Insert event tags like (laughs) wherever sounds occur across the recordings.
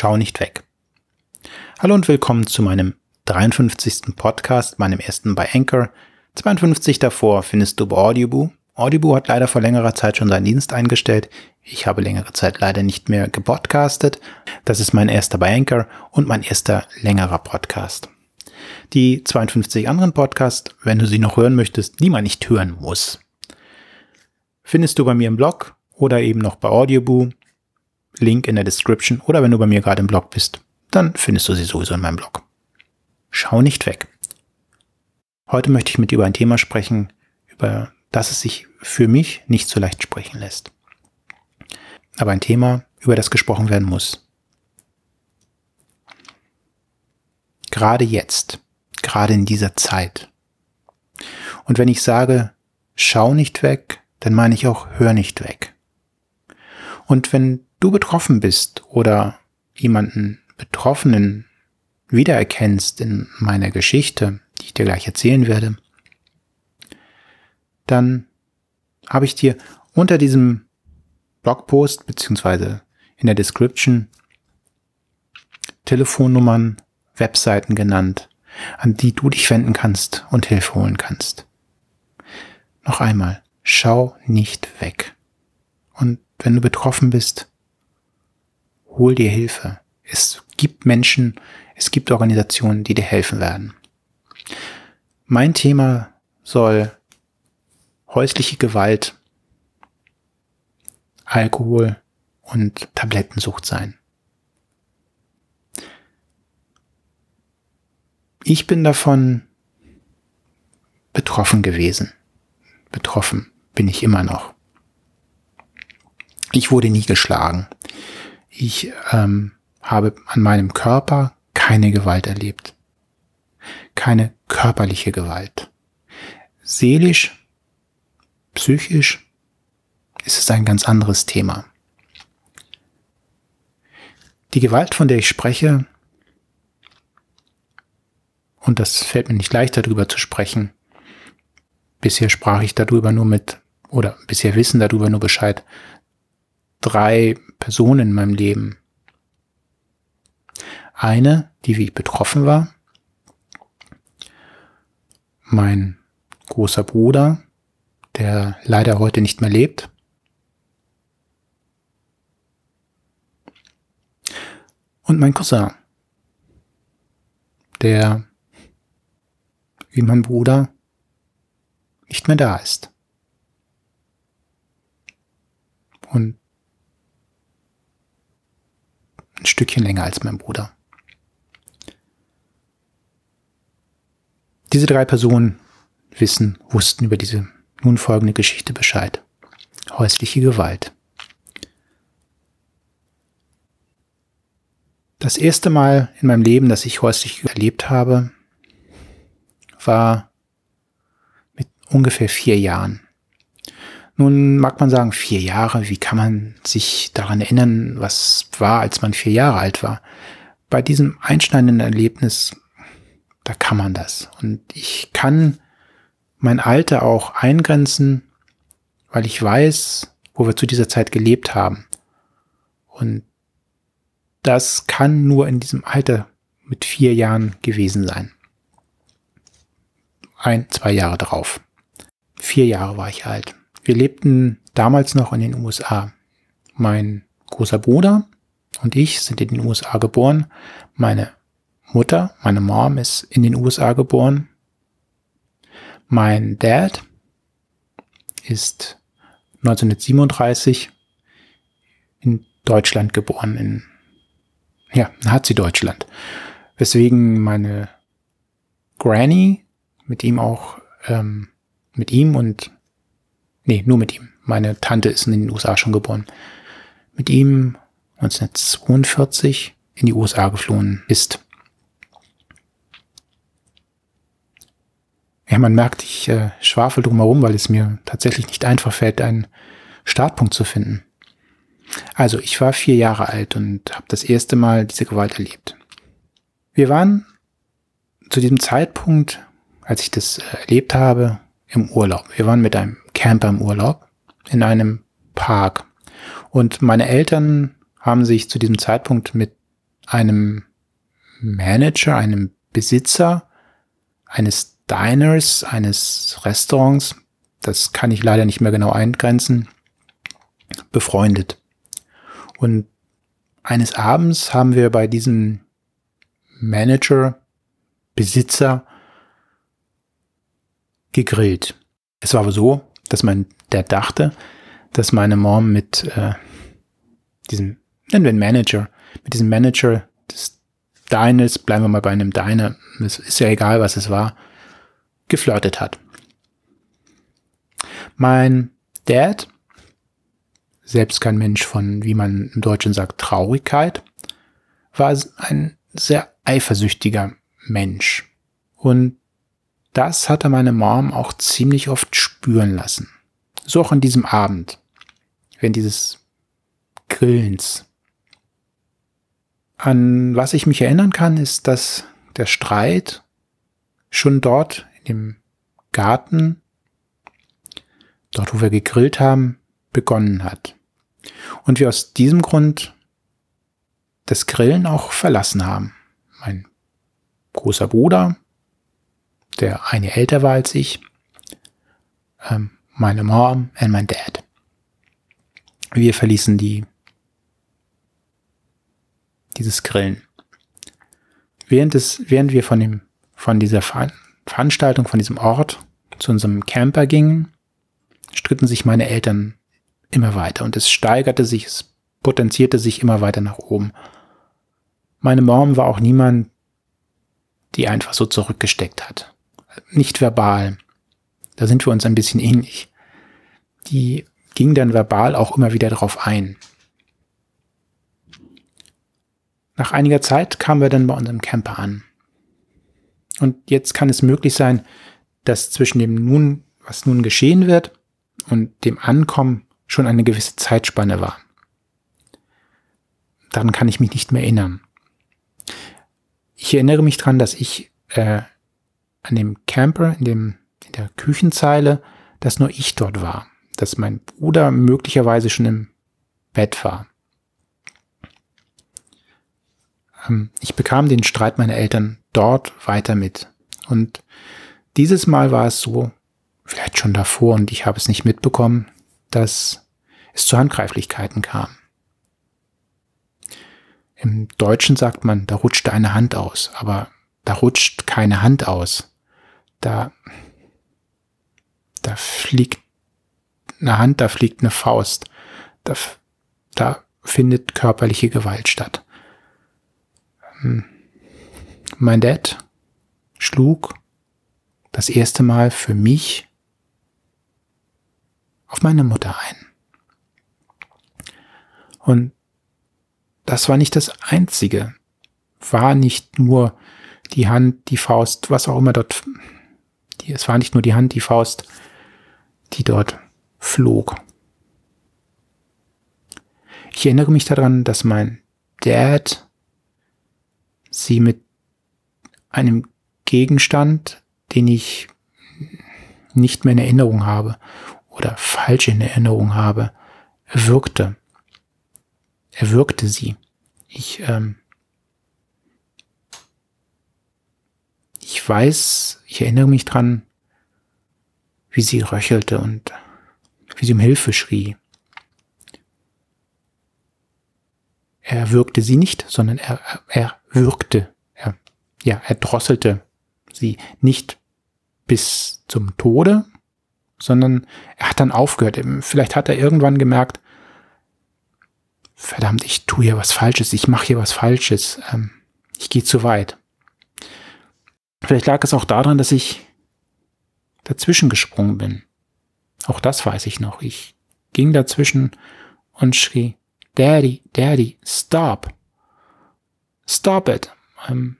Schau nicht weg. Hallo und willkommen zu meinem 53. Podcast, meinem ersten bei Anchor. 52 davor findest du bei Audioboo. Audioboo hat leider vor längerer Zeit schon seinen Dienst eingestellt. Ich habe längere Zeit leider nicht mehr gepodcastet. Das ist mein erster bei Anchor und mein erster längerer Podcast. Die 52 anderen Podcasts, wenn du sie noch hören möchtest, die man nicht hören muss, findest du bei mir im Blog oder eben noch bei Audioboo. Link in der Description oder wenn du bei mir gerade im Blog bist, dann findest du sie sowieso in meinem Blog. Schau nicht weg. Heute möchte ich mit dir über ein Thema sprechen, über das es sich für mich nicht so leicht sprechen lässt. Aber ein Thema, über das gesprochen werden muss. Gerade jetzt, gerade in dieser Zeit. Und wenn ich sage, schau nicht weg, dann meine ich auch, hör nicht weg. Und wenn du betroffen bist oder jemanden Betroffenen wiedererkennst in meiner Geschichte, die ich dir gleich erzählen werde, dann habe ich dir unter diesem Blogpost beziehungsweise in der Description Telefonnummern, Webseiten genannt, an die du dich wenden kannst und Hilfe holen kannst. Noch einmal, schau nicht weg. Und wenn du betroffen bist, hol dir Hilfe. Es gibt Menschen, es gibt Organisationen, die dir helfen werden. Mein Thema soll häusliche Gewalt, Alkohol und Tablettensucht sein. Ich bin davon betroffen gewesen. Betroffen bin ich immer noch. Ich wurde nie geschlagen. Ich ähm, habe an meinem Körper keine Gewalt erlebt. Keine körperliche Gewalt. Seelisch, psychisch ist es ein ganz anderes Thema. Die Gewalt, von der ich spreche, und das fällt mir nicht leicht darüber zu sprechen, bisher sprach ich darüber nur mit, oder bisher wissen darüber nur Bescheid, drei Personen in meinem Leben. Eine, die wie ich betroffen war, mein großer Bruder, der leider heute nicht mehr lebt, und mein Cousin, der wie mein Bruder nicht mehr da ist. Und ein Stückchen länger als mein Bruder. Diese drei Personen wissen, wussten über diese nun folgende Geschichte Bescheid. Häusliche Gewalt. Das erste Mal in meinem Leben, dass ich häuslich erlebt habe, war mit ungefähr vier Jahren. Nun mag man sagen, vier Jahre, wie kann man sich daran erinnern, was war, als man vier Jahre alt war? Bei diesem einschneidenden Erlebnis, da kann man das. Und ich kann mein Alter auch eingrenzen, weil ich weiß, wo wir zu dieser Zeit gelebt haben. Und das kann nur in diesem Alter mit vier Jahren gewesen sein. Ein, zwei Jahre drauf. Vier Jahre war ich alt. Wir lebten damals noch in den USA. Mein großer Bruder und ich sind in den USA geboren. Meine Mutter, meine Mom ist in den USA geboren. Mein Dad ist 1937 in Deutschland geboren, in, ja, Nazi-Deutschland. Weswegen meine Granny mit ihm auch, ähm, mit ihm und Nee, nur mit ihm. Meine Tante ist in den USA schon geboren. Mit ihm 1942 in die USA geflohen ist. Ja, man merkt, ich äh, schwafel drumherum, weil es mir tatsächlich nicht einfach fällt, einen Startpunkt zu finden. Also, ich war vier Jahre alt und habe das erste Mal diese Gewalt erlebt. Wir waren zu diesem Zeitpunkt, als ich das äh, erlebt habe, im Urlaub. Wir waren mit einem Camper im Urlaub in einem Park. Und meine Eltern haben sich zu diesem Zeitpunkt mit einem Manager, einem Besitzer eines Diners, eines Restaurants, das kann ich leider nicht mehr genau eingrenzen, befreundet. Und eines Abends haben wir bei diesem Manager, Besitzer gegrillt. Es war aber so, dass mein der dachte, dass meine Mom mit äh, diesem, nennen wir ihn Manager, mit diesem Manager des Diners, bleiben wir mal bei einem Diner, es ist ja egal, was es war, geflirtet hat. Mein Dad, selbst kein Mensch von, wie man im Deutschen sagt, Traurigkeit, war ein sehr eifersüchtiger Mensch. Und das hatte meine Mom auch ziemlich oft spüren lassen. So auch an diesem Abend, während dieses Grillens. An was ich mich erinnern kann, ist, dass der Streit schon dort in dem Garten, dort wo wir gegrillt haben, begonnen hat. Und wir aus diesem Grund das Grillen auch verlassen haben. Mein großer Bruder, der eine älter war als ich, ähm, meine Mom und mein Dad. Wir verließen die, dieses Grillen. Während, des, während wir von, dem, von dieser Veranstaltung, von diesem Ort zu unserem Camper gingen, stritten sich meine Eltern immer weiter und es steigerte sich, es potenzierte sich immer weiter nach oben. Meine Mom war auch niemand, die einfach so zurückgesteckt hat. Nicht verbal. Da sind wir uns ein bisschen ähnlich. Die ging dann verbal auch immer wieder darauf ein. Nach einiger Zeit kamen wir dann bei unserem Camper an. Und jetzt kann es möglich sein, dass zwischen dem nun, was nun geschehen wird, und dem Ankommen schon eine gewisse Zeitspanne war. Daran kann ich mich nicht mehr erinnern. Ich erinnere mich daran, dass ich äh, an dem Camper, in, dem, in der Küchenzeile, dass nur ich dort war. Dass mein Bruder möglicherweise schon im Bett war. Ähm, ich bekam den Streit meiner Eltern dort weiter mit. Und dieses Mal war es so, vielleicht schon davor und ich habe es nicht mitbekommen, dass es zu Handgreiflichkeiten kam. Im Deutschen sagt man, da rutschte eine Hand aus, aber da rutscht keine Hand aus. Da, da fliegt eine Hand, da fliegt eine Faust. Da, da findet körperliche Gewalt statt. Hm. Mein Dad schlug das erste Mal für mich auf meine Mutter ein. Und das war nicht das Einzige. War nicht nur die Hand, die Faust, was auch immer dort, die, es war nicht nur die Hand, die Faust, die dort flog. Ich erinnere mich daran, dass mein Dad sie mit einem Gegenstand, den ich nicht mehr in Erinnerung habe oder falsch in Erinnerung habe, wirkte er wirkte sie. Ich, ähm, ich weiß, ich erinnere mich dran, wie sie röchelte und wie sie um Hilfe schrie. Er wirkte sie nicht, sondern er, er wirkte. Er, ja, er drosselte sie nicht bis zum Tode, sondern er hat dann aufgehört. Vielleicht hat er irgendwann gemerkt, verdammt, ich tue hier was Falsches, ich mache hier was Falsches, ähm, ich gehe zu weit. Vielleicht lag es auch daran, dass ich dazwischen gesprungen bin. Auch das weiß ich noch. Ich ging dazwischen und schrie, Daddy, Daddy, stop. Stop it. Ähm,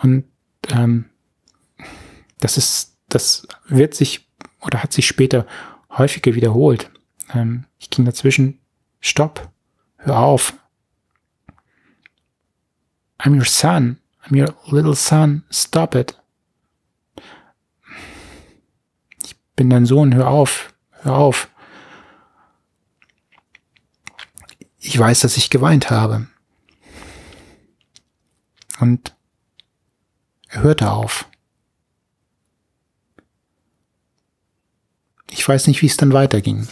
und ähm, das ist, das wird sich oder hat sich später häufiger wiederholt. Ähm, ich ging dazwischen, stopp, hör auf. I'm your son, I'm your little son, stop it. Ich bin dein Sohn, hör auf, hör auf. Ich weiß, dass ich geweint habe. Und er hörte auf. Ich weiß nicht, wie es dann weiterging.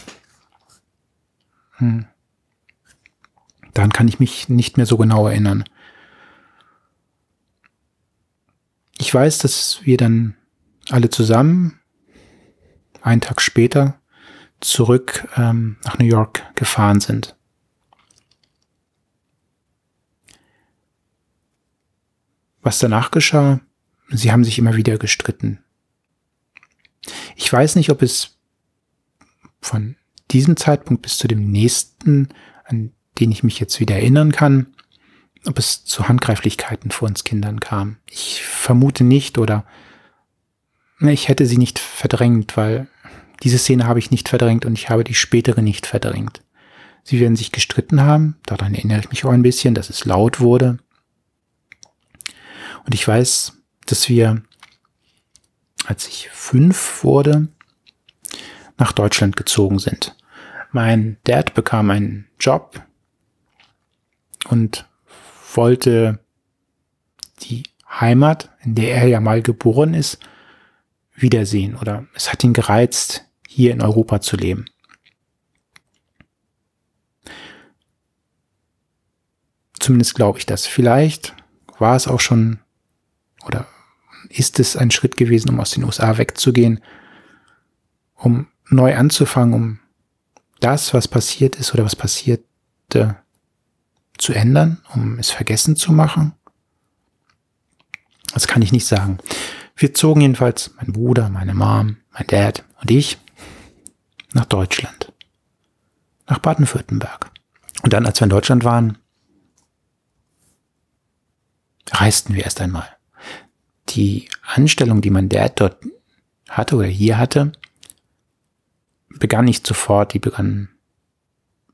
Hm. Daran kann ich mich nicht mehr so genau erinnern. Ich weiß, dass wir dann alle zusammen einen Tag später zurück ähm, nach New York gefahren sind. Was danach geschah, sie haben sich immer wieder gestritten. Ich weiß nicht, ob es von diesem Zeitpunkt bis zu dem nächsten, an den ich mich jetzt wieder erinnern kann, ob es zu Handgreiflichkeiten vor uns Kindern kam. Ich vermute nicht oder ich hätte sie nicht verdrängt, weil diese Szene habe ich nicht verdrängt und ich habe die spätere nicht verdrängt. Sie werden sich gestritten haben, daran erinnere ich mich auch ein bisschen, dass es laut wurde. Und ich weiß, dass wir, als ich fünf wurde, nach Deutschland gezogen sind. Mein Dad bekam einen Job und wollte die Heimat, in der er ja mal geboren ist, wiedersehen oder es hat ihn gereizt, hier in Europa zu leben. Zumindest glaube ich das. Vielleicht war es auch schon oder ist es ein Schritt gewesen, um aus den USA wegzugehen, um neu anzufangen, um das, was passiert ist oder was passierte, zu ändern, um es vergessen zu machen? Das kann ich nicht sagen. Wir zogen jedenfalls, mein Bruder, meine Mom, mein Dad und ich, nach Deutschland. Nach Baden-Württemberg. Und dann, als wir in Deutschland waren, reisten wir erst einmal. Die Anstellung, die mein Dad dort hatte oder hier hatte, begann nicht sofort, die begann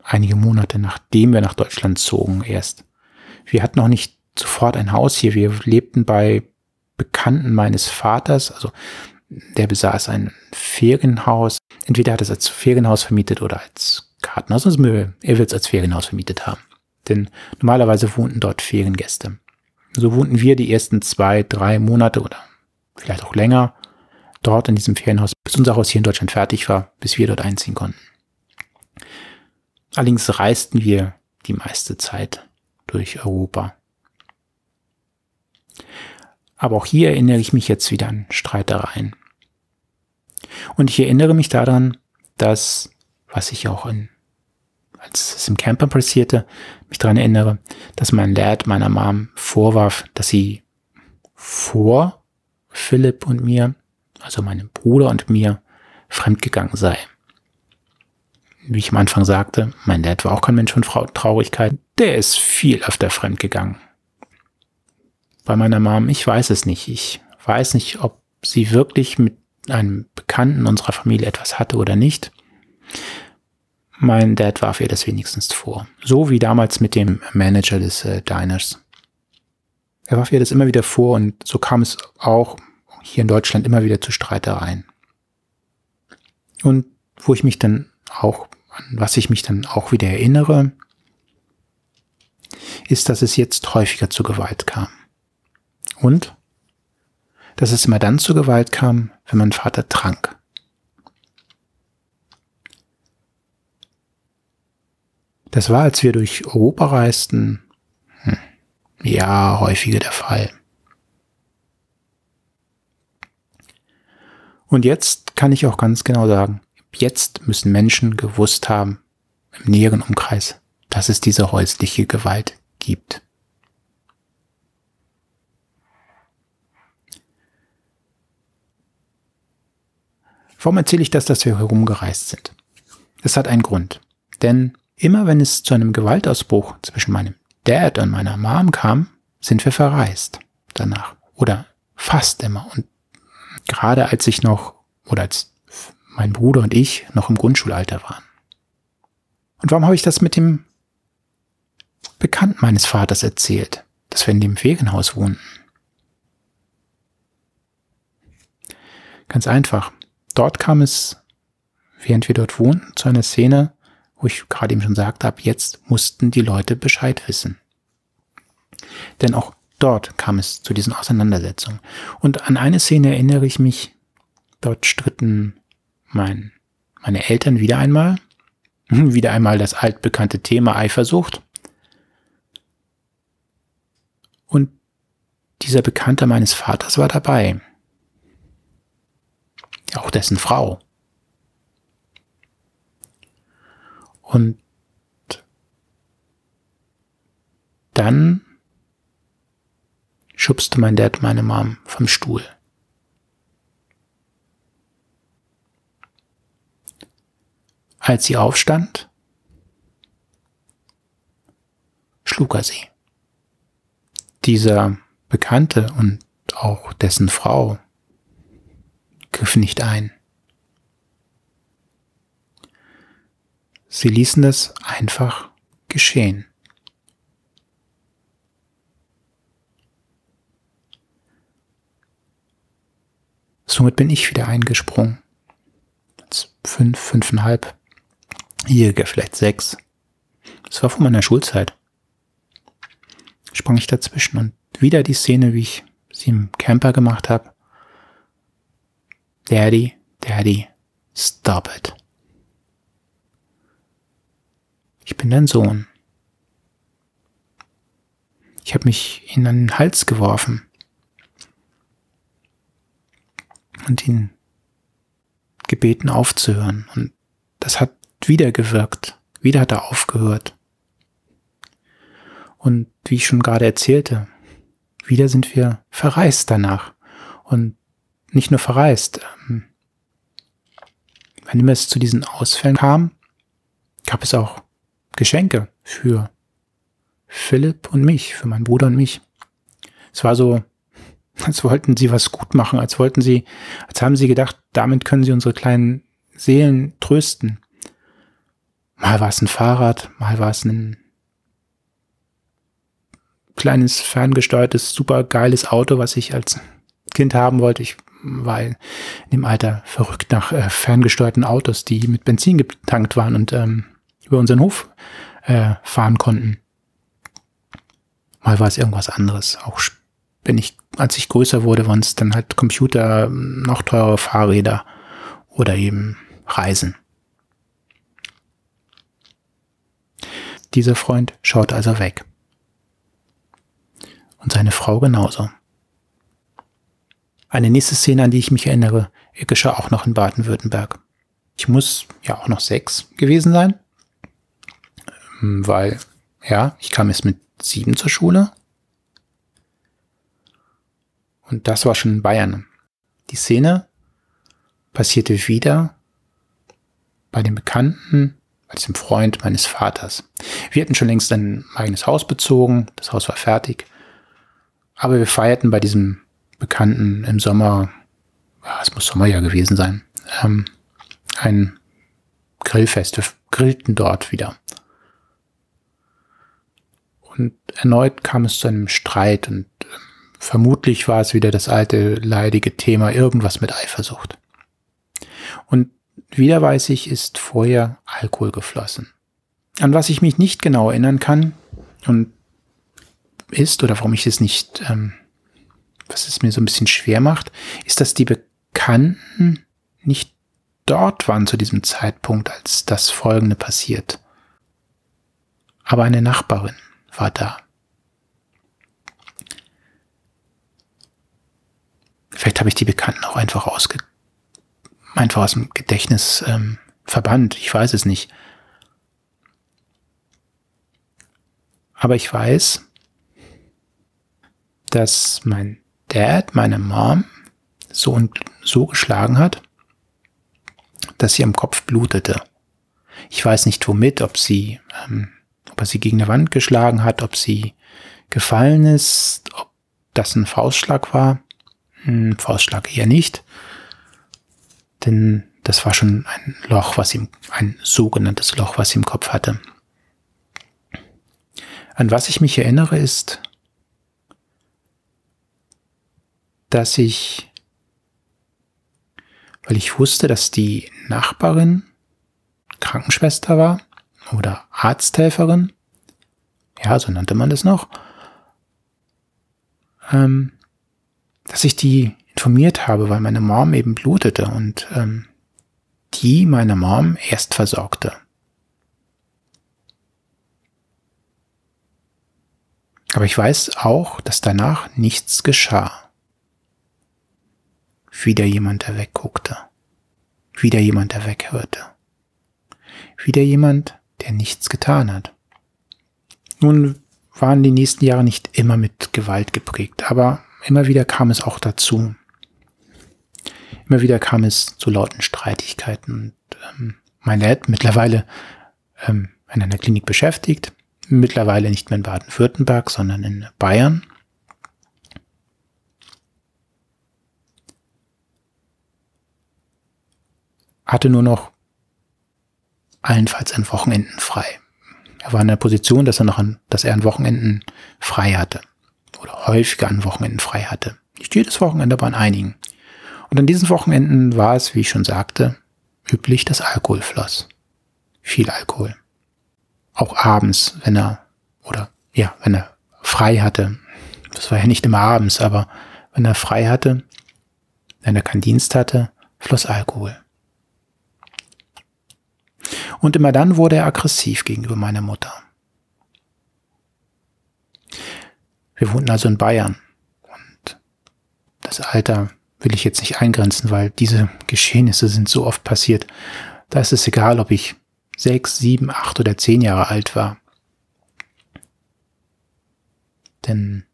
einige Monate nachdem wir nach Deutschland zogen erst. Wir hatten noch nicht sofort ein Haus hier. Wir lebten bei Bekannten meines Vaters. Also der besaß ein Ferienhaus. Entweder hat er es als Ferienhaus vermietet oder als Kartenhaus. Also er wird es als Ferienhaus vermietet haben. Denn normalerweise wohnten dort Feriengäste. So wohnten wir die ersten zwei, drei Monate oder vielleicht auch länger dort in diesem Ferienhaus, bis unser Haus hier in Deutschland fertig war, bis wir dort einziehen konnten. Allerdings reisten wir die meiste Zeit durch Europa. Aber auch hier erinnere ich mich jetzt wieder an Streitereien. Und ich erinnere mich daran, dass, was ich auch in, als es im Camper passierte, mich daran erinnere, dass mein Dad meiner Mom vorwarf, dass sie vor Philipp und mir, also meinem Bruder und mir, fremdgegangen sei wie ich am Anfang sagte, mein Dad war auch kein Mensch von Traurigkeit. Der ist viel öfter fremd gegangen. Bei meiner Mom, ich weiß es nicht. Ich weiß nicht, ob sie wirklich mit einem Bekannten unserer Familie etwas hatte oder nicht. Mein Dad warf ihr das wenigstens vor. So wie damals mit dem Manager des äh, Diners. Er warf ihr das immer wieder vor und so kam es auch hier in Deutschland immer wieder zu Streitereien. Und wo ich mich dann auch an was ich mich dann auch wieder erinnere, ist, dass es jetzt häufiger zu Gewalt kam. Und dass es immer dann zu Gewalt kam, wenn mein Vater trank. Das war, als wir durch Europa reisten, hm, ja, häufiger der Fall. Und jetzt kann ich auch ganz genau sagen, Jetzt müssen Menschen gewusst haben, im näheren Umkreis, dass es diese häusliche Gewalt gibt. Warum erzähle ich das, dass wir herumgereist sind? Es hat einen Grund. Denn immer wenn es zu einem Gewaltausbruch zwischen meinem Dad und meiner Mom kam, sind wir verreist danach. Oder fast immer. Und gerade als ich noch, oder als mein Bruder und ich noch im Grundschulalter waren. Und warum habe ich das mit dem Bekannten meines Vaters erzählt, dass wir in dem Ferienhaus wohnten? Ganz einfach. Dort kam es, während wir dort wohnten, zu einer Szene, wo ich gerade eben schon sagte, ab jetzt mussten die Leute Bescheid wissen. Denn auch dort kam es zu diesen Auseinandersetzungen. Und an eine Szene erinnere ich mich, dort stritten mein, meine Eltern wieder einmal, (laughs) wieder einmal das altbekannte Thema Eifersucht. Und dieser Bekannte meines Vaters war dabei. Auch dessen Frau. Und dann schubste mein Dad meine Mom vom Stuhl. Als sie aufstand, schlug er sie. Dieser Bekannte und auch dessen Frau griff nicht ein. Sie ließen es einfach geschehen. Somit bin ich wieder eingesprungen. Fünf, fünfeinhalb, jähriger vielleicht sechs. Das war vor meiner Schulzeit. Sprang ich dazwischen und wieder die Szene, wie ich sie im Camper gemacht habe. Daddy, Daddy, stop it. Ich bin dein Sohn. Ich habe mich in den Hals geworfen und ihn gebeten aufzuhören. Und das hat wieder gewirkt. Wieder hat er aufgehört. Und wie ich schon gerade erzählte, wieder sind wir verreist danach. Und nicht nur verreist. Ähm, wenn immer es zu diesen Ausfällen kam, gab es auch Geschenke für Philipp und mich, für meinen Bruder und mich. Es war so, (laughs) als wollten sie was gut machen, als wollten sie, als haben sie gedacht, damit können sie unsere kleinen Seelen trösten. Mal war es ein Fahrrad, mal war es ein kleines, ferngesteuertes, super geiles Auto, was ich als Kind haben wollte. Ich war in dem Alter verrückt nach äh, ferngesteuerten Autos, die mit Benzin getankt waren und ähm, über unseren Hof äh, fahren konnten. Mal war es irgendwas anderes. Auch wenn ich, als ich größer wurde, waren es dann halt Computer, noch teure Fahrräder oder eben Reisen. Dieser Freund schaut also weg. Und seine Frau genauso. Eine nächste Szene, an die ich mich erinnere, geschah auch noch in Baden-Württemberg. Ich muss ja auch noch sechs gewesen sein. Hm, weil, ja, ich kam jetzt mit sieben zur Schule. Und das war schon in Bayern. Die Szene passierte wieder bei dem Bekannten, bei diesem Freund meines Vaters. Wir hatten schon längst ein eigenes Haus bezogen, das Haus war fertig. Aber wir feierten bei diesem Bekannten im Sommer, ja, es muss Sommerjahr gewesen sein, ähm, ein Grillfest. Wir grillten dort wieder. Und erneut kam es zu einem Streit und äh, vermutlich war es wieder das alte leidige Thema irgendwas mit Eifersucht. Und wieder weiß ich, ist vorher Alkohol geflossen. An was ich mich nicht genau erinnern kann und ist oder warum ich es nicht, ähm, was es mir so ein bisschen schwer macht, ist, dass die Bekannten nicht dort waren zu diesem Zeitpunkt, als das Folgende passiert. Aber eine Nachbarin war da. Vielleicht habe ich die Bekannten auch einfach ausge einfach aus dem Gedächtnis ähm, verbannt. Ich weiß es nicht. Aber ich weiß, dass mein Dad meine Mom so und so geschlagen hat, dass sie am Kopf blutete. Ich weiß nicht womit, ob sie ähm, ob er sie gegen eine Wand geschlagen hat, ob sie gefallen ist, ob das ein Faustschlag war. Ein hm, Faustschlag eher nicht. Denn das war schon ein Loch, was ihm, ein sogenanntes Loch, was sie im Kopf hatte. An was ich mich erinnere ist, dass ich, weil ich wusste, dass die Nachbarin Krankenschwester war, oder Arzthelferin, ja, so nannte man das noch, ähm, dass ich die informiert habe, weil meine Mom eben blutete und ähm, die meine Mom erst versorgte. Aber ich weiß auch, dass danach nichts geschah. Wieder jemand, der wegguckte. Wieder jemand, der weghörte. Wieder jemand, der nichts getan hat. Nun waren die nächsten Jahre nicht immer mit Gewalt geprägt, aber immer wieder kam es auch dazu. Immer wieder kam es zu lauten Streitigkeiten. Und, ähm, mein Dad mittlerweile ähm, in einer Klinik beschäftigt, mittlerweile nicht mehr in Baden-Württemberg, sondern in Bayern. Hatte nur noch allenfalls an Wochenenden frei. Er war in der Position, dass er noch an, dass er an Wochenenden frei hatte. Oder häufiger an Wochenenden frei hatte. Nicht jedes Wochenende, aber an einigen. Und an diesen Wochenenden war es, wie ich schon sagte, üblich, dass Alkohol floss. Viel Alkohol. Auch abends, wenn er, oder ja, wenn er frei hatte. Das war ja nicht immer abends, aber wenn er frei hatte, wenn er keinen Dienst hatte, floss Alkohol. Und immer dann wurde er aggressiv gegenüber meiner Mutter. Wir wohnten also in Bayern. Und das Alter will ich jetzt nicht eingrenzen, weil diese Geschehnisse sind so oft passiert. Da ist es egal, ob ich sechs, sieben, acht oder zehn Jahre alt war. Denn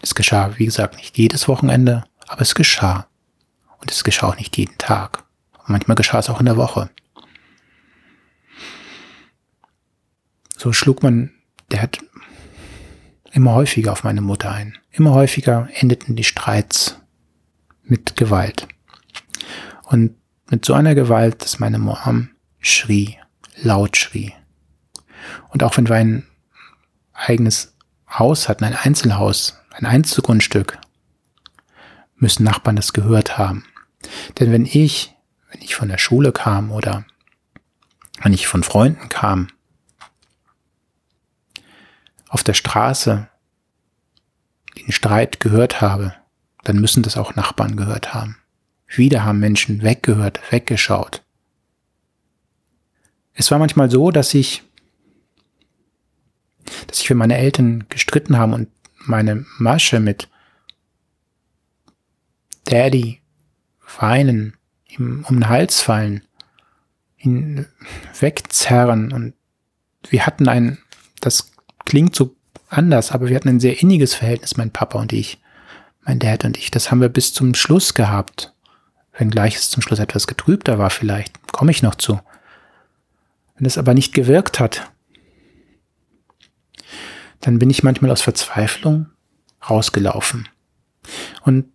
es geschah, wie gesagt, nicht jedes Wochenende, aber es geschah. Und es geschah auch nicht jeden Tag. Und manchmal geschah es auch in der Woche. So schlug man, der hat immer häufiger auf meine Mutter ein. Immer häufiger endeten die Streits mit Gewalt. Und mit so einer Gewalt, dass meine Mom schrie, laut schrie. Und auch wenn wir ein eigenes Haus hatten, ein Einzelhaus, ein Einzelgrundstück, müssen Nachbarn das gehört haben. Denn wenn ich, wenn ich von der Schule kam oder wenn ich von Freunden kam auf der Straße den Streit gehört habe, dann müssen das auch Nachbarn gehört haben. Wieder haben Menschen weggehört, weggeschaut. Es war manchmal so, dass ich, dass ich für meine Eltern gestritten haben und meine Masche mit Daddy weinen, ihm um den Hals fallen, ihn wegzerren und wir hatten ein, das klingt so anders, aber wir hatten ein sehr inniges Verhältnis, mein Papa und ich, mein Dad und ich. Das haben wir bis zum Schluss gehabt. Wenngleich es zum Schluss etwas getrübter war vielleicht, komme ich noch zu. Wenn es aber nicht gewirkt hat, dann bin ich manchmal aus Verzweiflung rausgelaufen. Und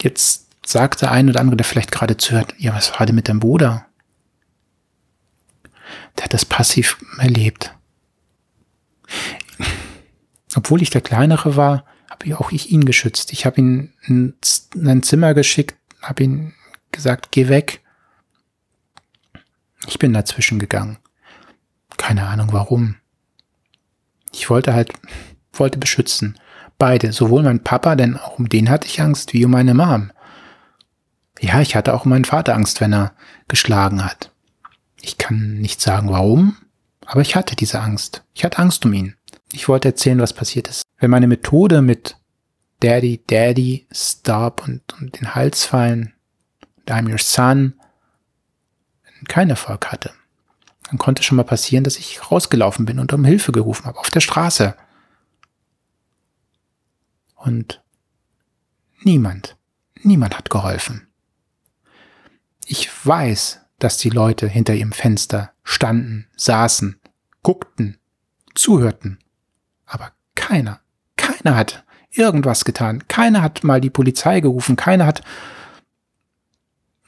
jetzt sagt der ein oder andere, der vielleicht gerade zuhört, ja, was war denn mit deinem Bruder? Der hat das passiv erlebt. Obwohl ich der Kleinere war, habe auch ich ihn geschützt. Ich habe ihn in ein Zimmer geschickt, habe ihn gesagt, geh weg. Ich bin dazwischen gegangen. Keine Ahnung warum. Ich wollte halt, wollte beschützen. Beide, sowohl mein Papa, denn auch um den hatte ich Angst, wie um meine Mom. Ja, ich hatte auch um meinen Vater Angst, wenn er geschlagen hat. Ich kann nicht sagen warum, aber ich hatte diese Angst. Ich hatte Angst um ihn. Ich wollte erzählen, was passiert ist. Wenn meine Methode mit Daddy, Daddy, Stop und, und den Hals fallen, und I'm your son, keinen Erfolg hatte, dann konnte schon mal passieren, dass ich rausgelaufen bin und um Hilfe gerufen habe, auf der Straße. Und niemand, niemand hat geholfen. Ich weiß, dass die Leute hinter ihrem Fenster standen, saßen, guckten, zuhörten keiner, keiner hat irgendwas getan. Keiner hat mal die Polizei gerufen. Keiner hat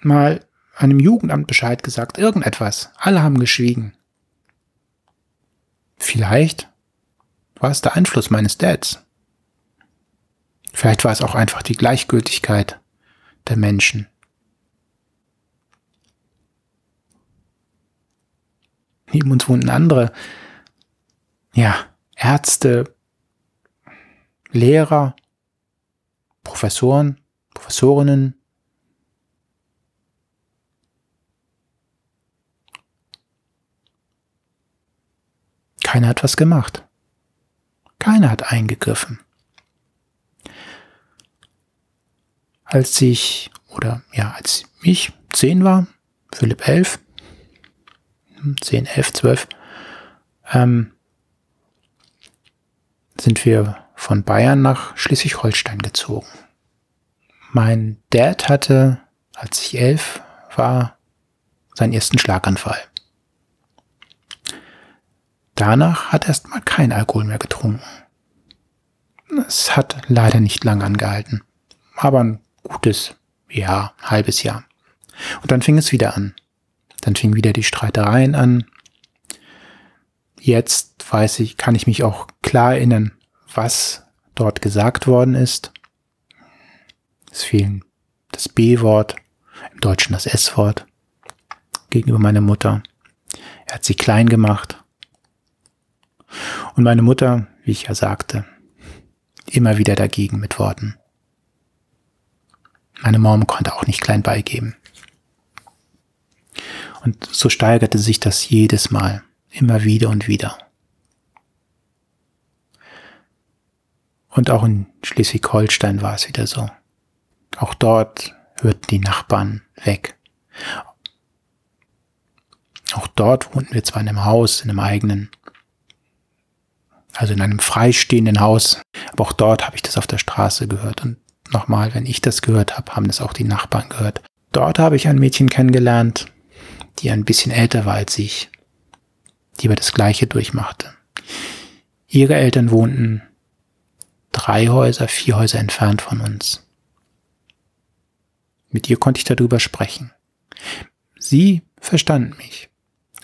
mal einem Jugendamt Bescheid gesagt. Irgendetwas. Alle haben geschwiegen. Vielleicht war es der Einfluss meines Dads. Vielleicht war es auch einfach die Gleichgültigkeit der Menschen. neben uns wohnten andere, ja, Ärzte, Lehrer, Professoren, Professorinnen. Keiner hat was gemacht. Keiner hat eingegriffen. Als ich, oder ja, als ich zehn war, Philipp elf, zehn, elf, zwölf, ähm, sind wir von Bayern nach Schleswig-Holstein gezogen. Mein Dad hatte, als ich elf war, seinen ersten Schlaganfall. Danach hat er erstmal kein Alkohol mehr getrunken. Es hat leider nicht lange angehalten, aber ein gutes Jahr, halbes Jahr. Und dann fing es wieder an. Dann fingen wieder die Streitereien an. Jetzt weiß ich, kann ich mich auch klar erinnern, was dort gesagt worden ist. Es fehlen das B-Wort, im Deutschen das S-Wort gegenüber meiner Mutter. Er hat sie klein gemacht. Und meine Mutter, wie ich ja sagte, immer wieder dagegen mit Worten. Meine Mom konnte auch nicht klein beigeben. Und so steigerte sich das jedes Mal, immer wieder und wieder. Und auch in Schleswig-Holstein war es wieder so. Auch dort hörten die Nachbarn weg. Auch dort wohnten wir zwar in einem Haus, in einem eigenen, also in einem freistehenden Haus, aber auch dort habe ich das auf der Straße gehört. Und nochmal, wenn ich das gehört habe, haben das auch die Nachbarn gehört. Dort habe ich ein Mädchen kennengelernt, die ein bisschen älter war als ich, die aber das Gleiche durchmachte. Ihre Eltern wohnten drei Häuser, vier Häuser entfernt von uns. Mit ihr konnte ich darüber sprechen. Sie verstand mich,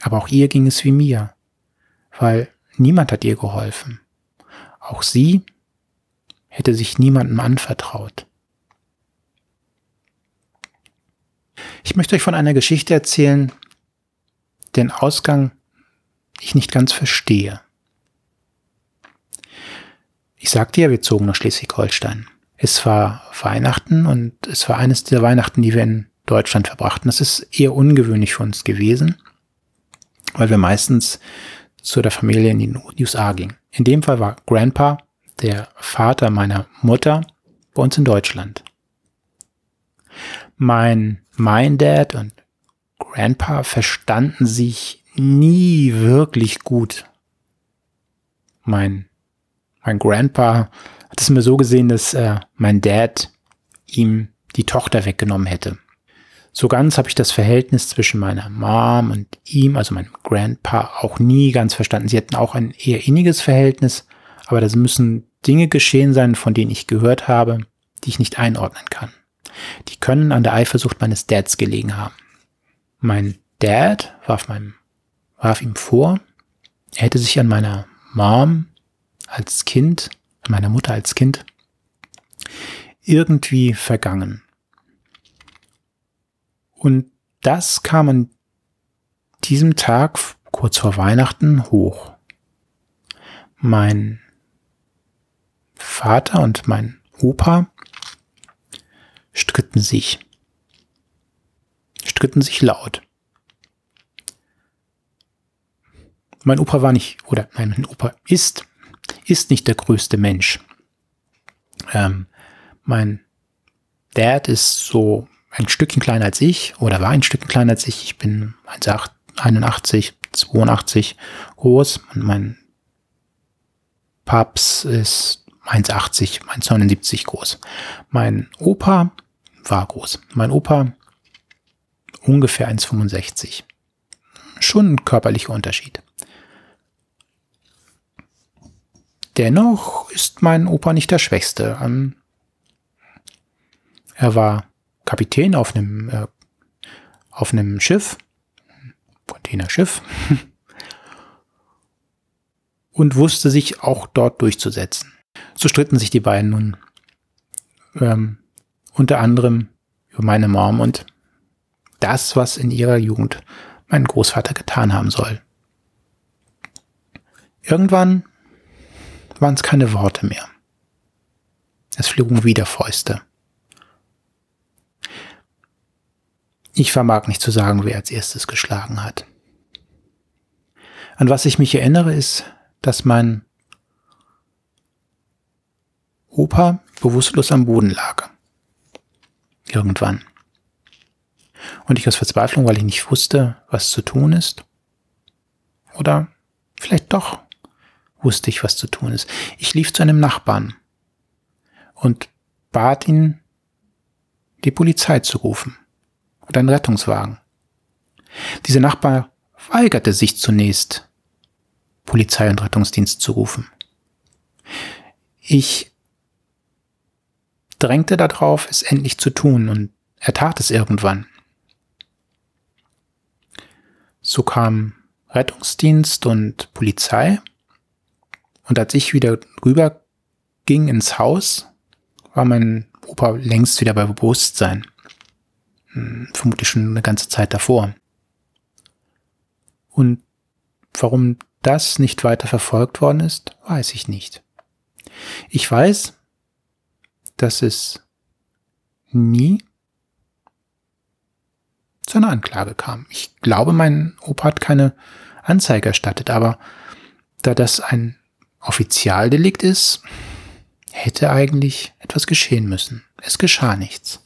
aber auch ihr ging es wie mir, weil niemand hat ihr geholfen. Auch sie hätte sich niemandem anvertraut. Ich möchte euch von einer Geschichte erzählen, den Ausgang ich nicht ganz verstehe. Ich sagte ja, wir zogen nach Schleswig-Holstein. Es war Weihnachten und es war eines der Weihnachten, die wir in Deutschland verbrachten. Das ist eher ungewöhnlich für uns gewesen, weil wir meistens zu der Familie in die USA gingen. In dem Fall war Grandpa, der Vater meiner Mutter, bei uns in Deutschland. Mein, mein Dad und Grandpa verstanden sich nie wirklich gut. Mein mein Grandpa hat es mir so gesehen, dass äh, mein Dad ihm die Tochter weggenommen hätte. So ganz habe ich das Verhältnis zwischen meiner Mom und ihm, also meinem Grandpa, auch nie ganz verstanden. Sie hatten auch ein eher inniges Verhältnis, aber das müssen Dinge geschehen sein, von denen ich gehört habe, die ich nicht einordnen kann. Die können an der Eifersucht meines Dads gelegen haben. Mein Dad warf, meinem, warf ihm vor, er hätte sich an meiner Mom als Kind, meiner Mutter als Kind, irgendwie vergangen. Und das kam an diesem Tag kurz vor Weihnachten hoch. Mein Vater und mein Opa stritten sich. Stritten sich laut. Mein Opa war nicht, oder nein, mein Opa ist ist nicht der größte Mensch. Ähm, mein Dad ist so ein Stückchen kleiner als ich oder war ein Stückchen kleiner als ich. Ich bin 1,81, 82 groß und mein Paps ist 1,80, 1,79 groß. Mein Opa war groß. Mein Opa ungefähr 1,65. Schon ein körperlicher Unterschied. Dennoch ist mein Opa nicht der Schwächste. Ähm, er war Kapitän auf einem, äh, auf einem Schiff, Containerschiff, (laughs) und wusste sich auch dort durchzusetzen. So stritten sich die beiden nun ähm, unter anderem über meine Mom und das, was in ihrer Jugend mein Großvater getan haben soll. Irgendwann waren es keine Worte mehr. Es flogen wieder Fäuste. Ich vermag nicht zu sagen, wer als erstes geschlagen hat. An was ich mich erinnere, ist, dass mein Opa bewusstlos am Boden lag. Irgendwann. Und ich aus Verzweiflung, weil ich nicht wusste, was zu tun ist. Oder vielleicht doch wusste ich, was zu tun ist. Ich lief zu einem Nachbarn und bat ihn, die Polizei zu rufen oder einen Rettungswagen. Dieser Nachbar weigerte sich zunächst, Polizei und Rettungsdienst zu rufen. Ich drängte darauf, es endlich zu tun, und er tat es irgendwann. So kam Rettungsdienst und Polizei, und als ich wieder rüber ging ins Haus, war mein Opa längst wieder bei Bewusstsein. Hm, vermutlich schon eine ganze Zeit davor. Und warum das nicht weiter verfolgt worden ist, weiß ich nicht. Ich weiß, dass es nie zu einer Anklage kam. Ich glaube, mein Opa hat keine Anzeige erstattet, aber da das ein Offizialdelikt ist, hätte eigentlich etwas geschehen müssen. Es geschah nichts.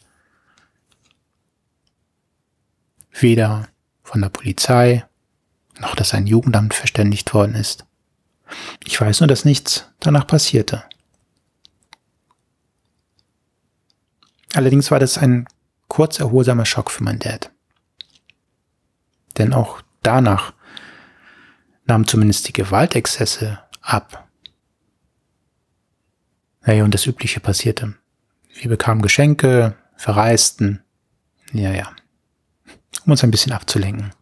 Weder von der Polizei, noch dass ein Jugendamt verständigt worden ist. Ich weiß nur, dass nichts danach passierte. Allerdings war das ein kurz erholsamer Schock für mein Dad. Denn auch danach nahmen zumindest die Gewaltexzesse ab. Naja, und das Übliche passierte. Wir bekamen Geschenke, verreisten. Ja, ja. Um uns ein bisschen abzulenken.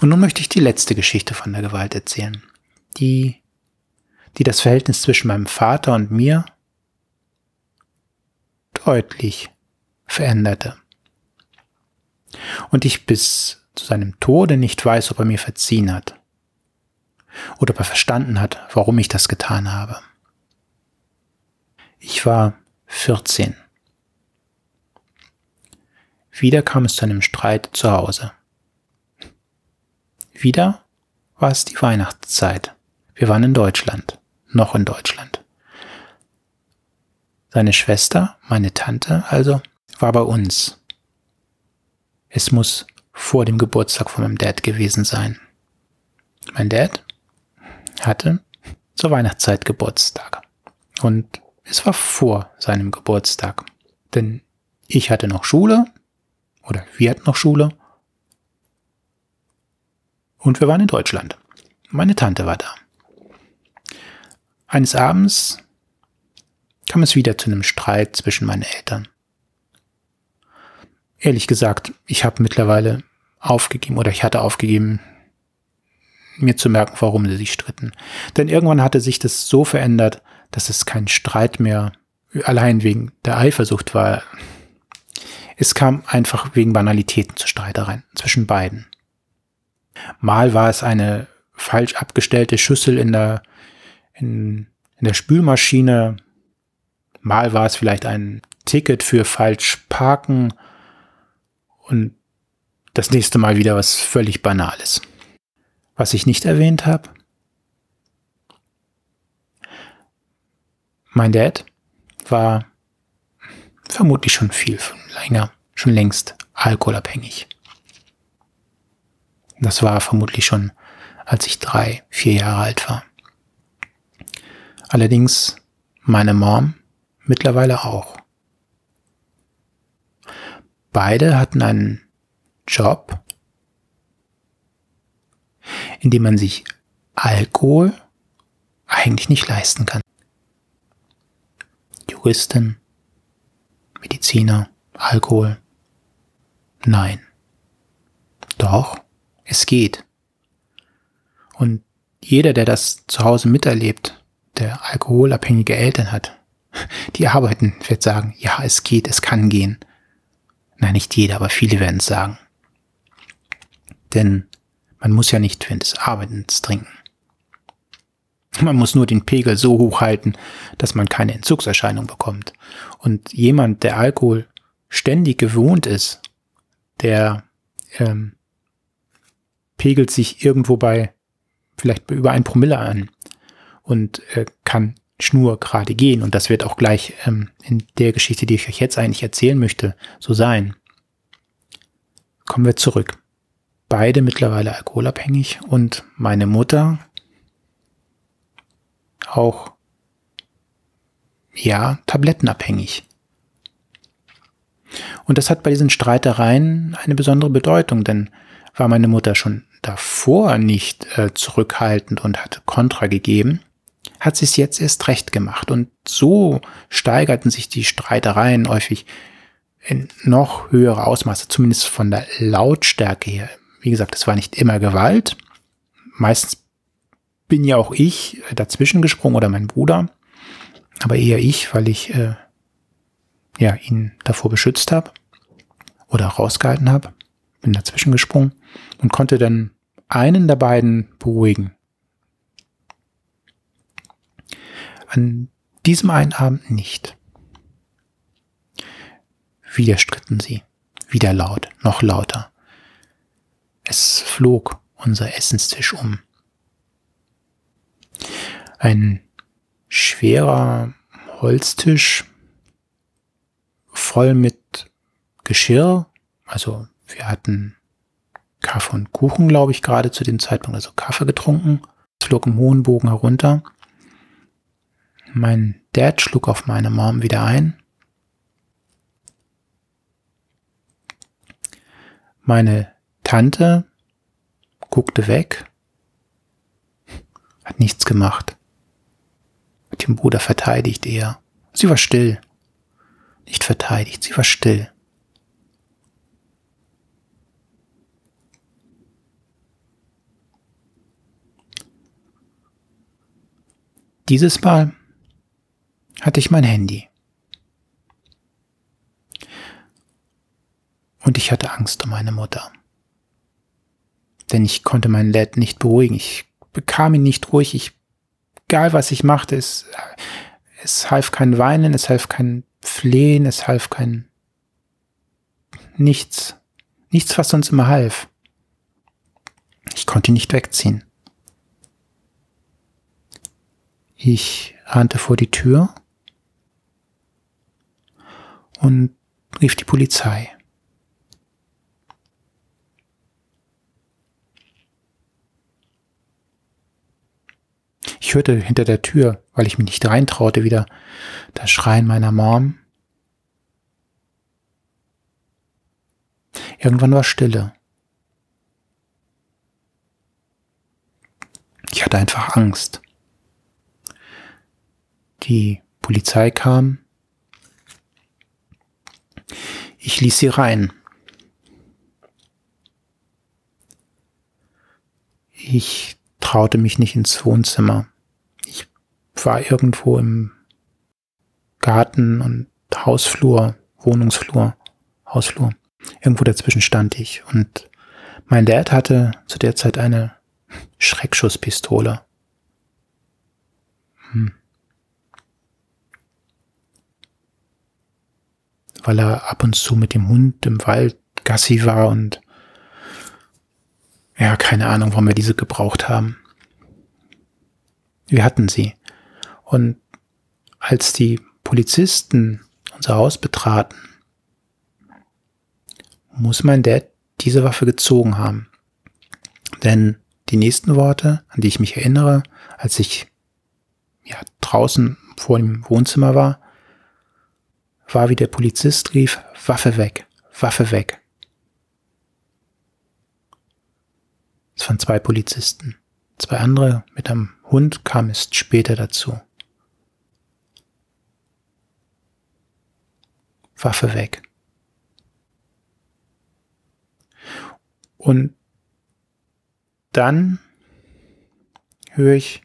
Und nun möchte ich die letzte Geschichte von der Gewalt erzählen. Die, die das Verhältnis zwischen meinem Vater und mir deutlich veränderte. Und ich bis zu seinem Tode nicht weiß, ob er mir verziehen hat. Oder ob er verstanden hat, warum ich das getan habe. Ich war 14. Wieder kam es zu einem Streit zu Hause. Wieder war es die Weihnachtszeit. Wir waren in Deutschland, noch in Deutschland. Seine Schwester, meine Tante also, war bei uns. Es muss vor dem Geburtstag von meinem Dad gewesen sein. Mein Dad hatte zur Weihnachtszeit Geburtstag. Und es war vor seinem Geburtstag. Denn ich hatte noch Schule, oder wir hatten noch Schule, und wir waren in Deutschland. Meine Tante war da. Eines Abends kam es wieder zu einem Streit zwischen meinen Eltern. Ehrlich gesagt, ich habe mittlerweile aufgegeben oder ich hatte aufgegeben, mir zu merken, warum sie sich stritten. Denn irgendwann hatte sich das so verändert, dass es kein Streit mehr allein wegen der Eifersucht war. Es kam einfach wegen Banalitäten zu Streitereien zwischen beiden. Mal war es eine falsch abgestellte Schüssel in der, in, in der Spülmaschine. Mal war es vielleicht ein Ticket für falsch parken. Und das nächste Mal wieder was völlig Banales. Was ich nicht erwähnt habe, Mein Dad war vermutlich schon viel länger, schon längst alkoholabhängig. Das war vermutlich schon, als ich drei, vier Jahre alt war. Allerdings meine Mom mittlerweile auch. Beide hatten einen Job, in dem man sich Alkohol eigentlich nicht leisten kann. Juristen, Mediziner, Alkohol. Nein. Doch, es geht. Und jeder, der das zu Hause miterlebt, der alkoholabhängige Eltern hat, (laughs) die arbeiten, wird sagen, ja, es geht, es kann gehen. Nein, nicht jeder, aber viele werden es sagen. Denn Man muss ja nicht während des Arbeitens trinken. Man muss nur den Pegel so hoch halten, dass man keine Entzugserscheinung bekommt. Und jemand, der Alkohol ständig gewohnt ist, der ähm, pegelt sich irgendwo bei vielleicht über ein Promille an und äh, kann schnurgerade gehen. Und das wird auch gleich ähm, in der Geschichte, die ich euch jetzt eigentlich erzählen möchte, so sein. Kommen wir zurück. Beide mittlerweile alkoholabhängig und meine Mutter auch, ja, tablettenabhängig. Und das hat bei diesen Streitereien eine besondere Bedeutung, denn war meine Mutter schon davor nicht äh, zurückhaltend und hat Kontra gegeben, hat sie es jetzt erst recht gemacht. Und so steigerten sich die Streitereien häufig in noch höhere Ausmaße, zumindest von der Lautstärke her. Wie gesagt, es war nicht immer Gewalt. Meistens bin ja auch ich dazwischen gesprungen oder mein Bruder, aber eher ich, weil ich äh, ja ihn davor beschützt habe oder rausgehalten habe, bin dazwischen gesprungen und konnte dann einen der beiden beruhigen. An diesem einen Abend nicht. Wieder stritten sie, wieder laut, noch lauter. Es flog unser Essenstisch um. Ein schwerer Holztisch voll mit Geschirr. Also wir hatten Kaffee und Kuchen, glaube ich, gerade zu dem Zeitpunkt, also Kaffee getrunken. Es flog im hohen Bogen herunter. Mein Dad schlug auf meine Mom wieder ein. Meine Tante guckte weg, hat nichts gemacht, hat den Bruder verteidigt eher. Sie war still, nicht verteidigt, sie war still. Dieses Mal hatte ich mein Handy. Und ich hatte Angst um meine Mutter. Denn ich konnte meinen Dad nicht beruhigen. Ich bekam ihn nicht ruhig. Ich, egal was ich machte, es, es half kein Weinen, es half kein Flehen, es half kein nichts. Nichts, was uns immer half. Ich konnte ihn nicht wegziehen. Ich rannte vor die Tür und rief die Polizei. Ich hörte hinter der Tür, weil ich mich nicht reintraute, wieder das Schreien meiner Mom. Irgendwann war Stille. Ich hatte einfach Angst. Die Polizei kam. Ich ließ sie rein. Ich traute mich nicht ins Wohnzimmer. War irgendwo im Garten und Hausflur, Wohnungsflur, Hausflur. Irgendwo dazwischen stand ich. Und mein Dad hatte zu der Zeit eine Schreckschusspistole. Hm. weil er ab und zu mit dem Hund im Wald Gassi war und ja, keine Ahnung, warum wir diese gebraucht haben. Wir hatten sie. Und als die Polizisten unser Haus betraten, muss mein Dad diese Waffe gezogen haben. Denn die nächsten Worte, an die ich mich erinnere, als ich ja draußen vor dem Wohnzimmer war, war, wie der Polizist rief, Waffe weg, Waffe weg. Es waren zwei Polizisten. Zwei andere mit einem Hund kamen es später dazu. Waffe weg. Und dann höre ich,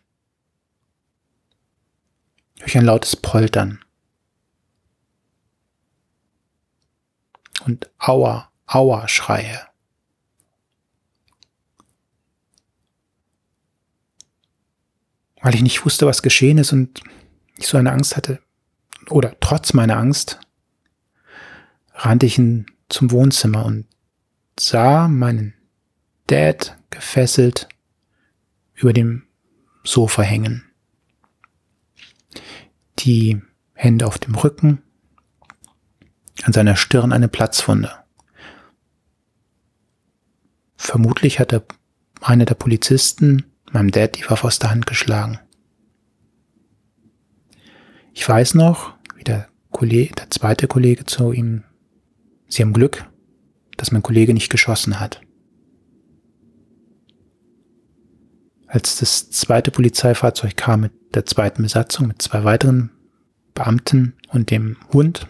höre ich ein lautes Poltern. Und Aua, Aua schreie. Weil ich nicht wusste, was geschehen ist und ich so eine Angst hatte. Oder trotz meiner Angst rannte ich in, zum Wohnzimmer und sah meinen Dad gefesselt über dem Sofa hängen. Die Hände auf dem Rücken, an seiner Stirn eine Platzwunde. Vermutlich hat er einer der Polizisten meinem Dad die Waffe aus der Hand geschlagen. Ich weiß noch, wie der Kollege, der zweite Kollege zu ihm, sie haben Glück, dass mein Kollege nicht geschossen hat. Als das zweite Polizeifahrzeug kam mit der zweiten Besatzung, mit zwei weiteren Beamten und dem Hund,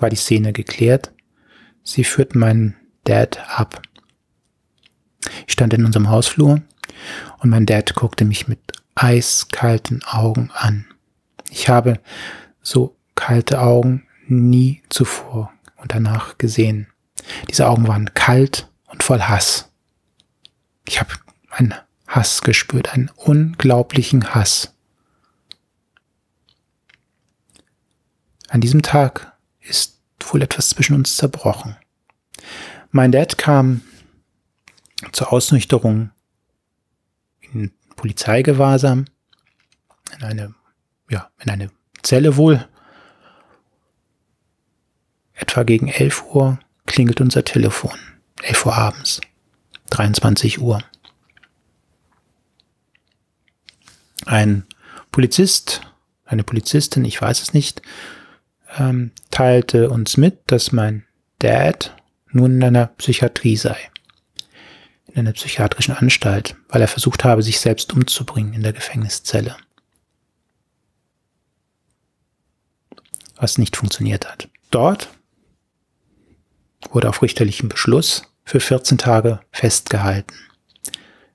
war die Szene geklärt. Sie führten meinen Dad ab. Ich stand in unserem Hausflur und mein Dad guckte mich mit eiskalten Augen an. Ich habe so kalte Augen nie zuvor und danach gesehen. Diese Augen waren kalt und voll Hass. Ich habe einen Hass gespürt, einen unglaublichen Hass. An diesem Tag ist wohl etwas zwischen uns zerbrochen. Mein Dad kam zur Ausnüchterung in Polizeigewahrsam, in eine, ja, in eine Zelle wohl. Etwa gegen 11 Uhr klingelt unser Telefon. 11 Uhr abends. 23 Uhr. Ein Polizist, eine Polizistin, ich weiß es nicht, ähm, teilte uns mit, dass mein Dad nun in einer Psychiatrie sei in einer psychiatrischen Anstalt, weil er versucht habe, sich selbst umzubringen in der Gefängniszelle. Was nicht funktioniert hat. Dort wurde auf richterlichen Beschluss für 14 Tage festgehalten,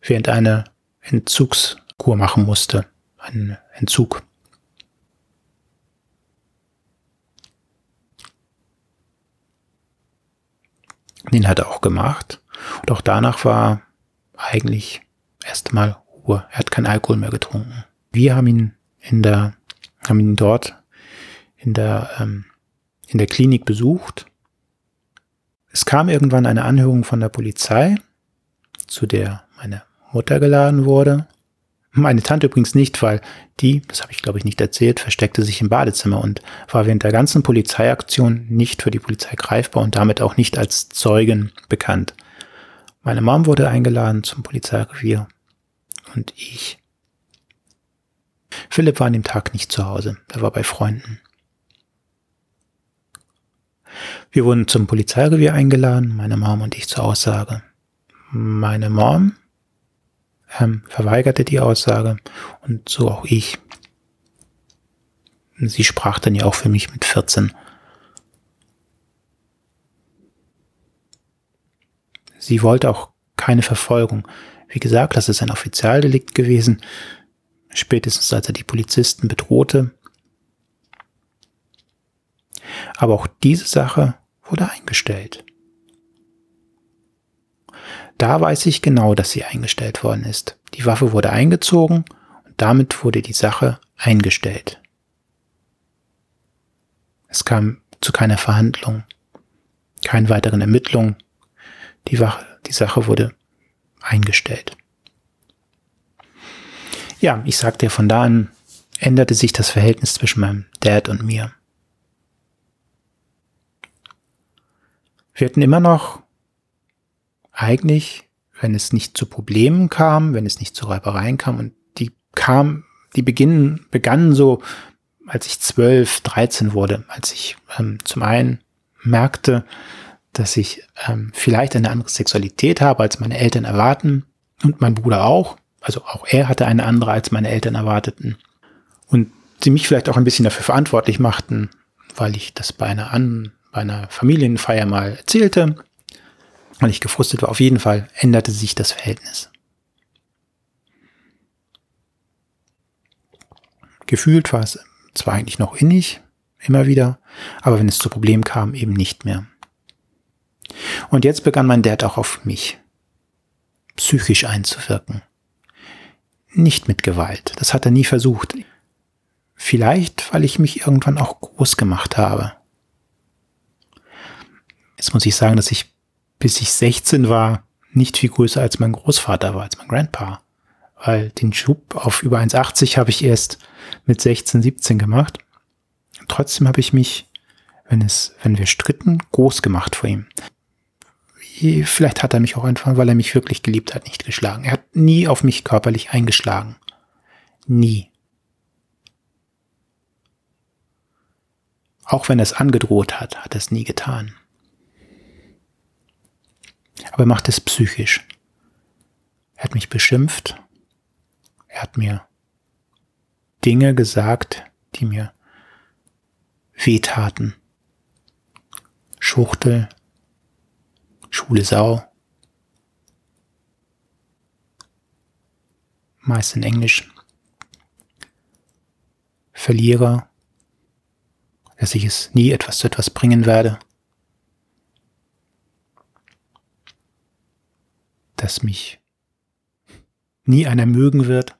während eine Entzugskur machen musste, einen Entzug. Den hat er auch gemacht. Und auch danach war eigentlich erstmal Ruhe. Er hat keinen Alkohol mehr getrunken. Wir haben ihn in der, haben ihn dort in der, ähm, in der Klinik besucht. Es kam irgendwann eine Anhörung von der Polizei, zu der meine Mutter geladen wurde. Meine Tante übrigens nicht, weil die, das habe ich glaube ich nicht erzählt, versteckte sich im Badezimmer und war während der ganzen Polizeiaktion nicht für die Polizei greifbar und damit auch nicht als Zeugen bekannt. Meine Mom wurde eingeladen zum Polizeirevier und ich. Philipp war an dem Tag nicht zu Hause, er war bei Freunden. Wir wurden zum Polizeirevier eingeladen, meine Mom und ich zur Aussage. Meine Mom ähm, verweigerte die Aussage und so auch ich. Sie sprach dann ja auch für mich mit 14. Sie wollte auch keine Verfolgung. Wie gesagt, das ist ein Offizialdelikt gewesen. Spätestens als er die Polizisten bedrohte. Aber auch diese Sache wurde eingestellt. Da weiß ich genau, dass sie eingestellt worden ist. Die Waffe wurde eingezogen und damit wurde die Sache eingestellt. Es kam zu keiner Verhandlung, keinen weiteren Ermittlungen, die, Wache, die Sache wurde eingestellt. Ja, ich sagte, von da an änderte sich das Verhältnis zwischen meinem Dad und mir. Wir hatten immer noch eigentlich, wenn es nicht zu Problemen kam, wenn es nicht zu Reibereien kam und die kam, die beginnen, begannen so, als ich zwölf, dreizehn wurde, als ich ähm, zum einen merkte, dass ich ähm, vielleicht eine andere Sexualität habe, als meine Eltern erwarten und mein Bruder auch. Also auch er hatte eine andere, als meine Eltern erwarteten. Und sie mich vielleicht auch ein bisschen dafür verantwortlich machten, weil ich das bei einer, An bei einer Familienfeier mal erzählte, weil ich gefrustet war. Auf jeden Fall änderte sich das Verhältnis. Gefühlt war es zwar eigentlich noch innig, immer wieder, aber wenn es zu Problemen kam, eben nicht mehr. Und jetzt begann mein Dad auch auf mich psychisch einzuwirken. nicht mit Gewalt. Das hat er nie versucht. Vielleicht, weil ich mich irgendwann auch groß gemacht habe. Jetzt muss ich sagen, dass ich, bis ich 16 war, nicht viel größer als mein Großvater war, als mein Grandpa. Weil den Schub auf über 1,80 habe ich erst mit 16, 17 gemacht. Trotzdem habe ich mich, wenn es, wenn wir stritten, groß gemacht vor ihm. Vielleicht hat er mich auch einfach, weil er mich wirklich geliebt hat, nicht geschlagen. Er hat nie auf mich körperlich eingeschlagen. Nie. Auch wenn er es angedroht hat, hat er es nie getan. Aber er macht es psychisch. Er hat mich beschimpft. Er hat mir Dinge gesagt, die mir wehtaten. Schuchtel, Schule Sau. Meist in Englisch. Verlierer, dass ich es nie etwas zu etwas bringen werde. Dass mich nie einer mögen wird.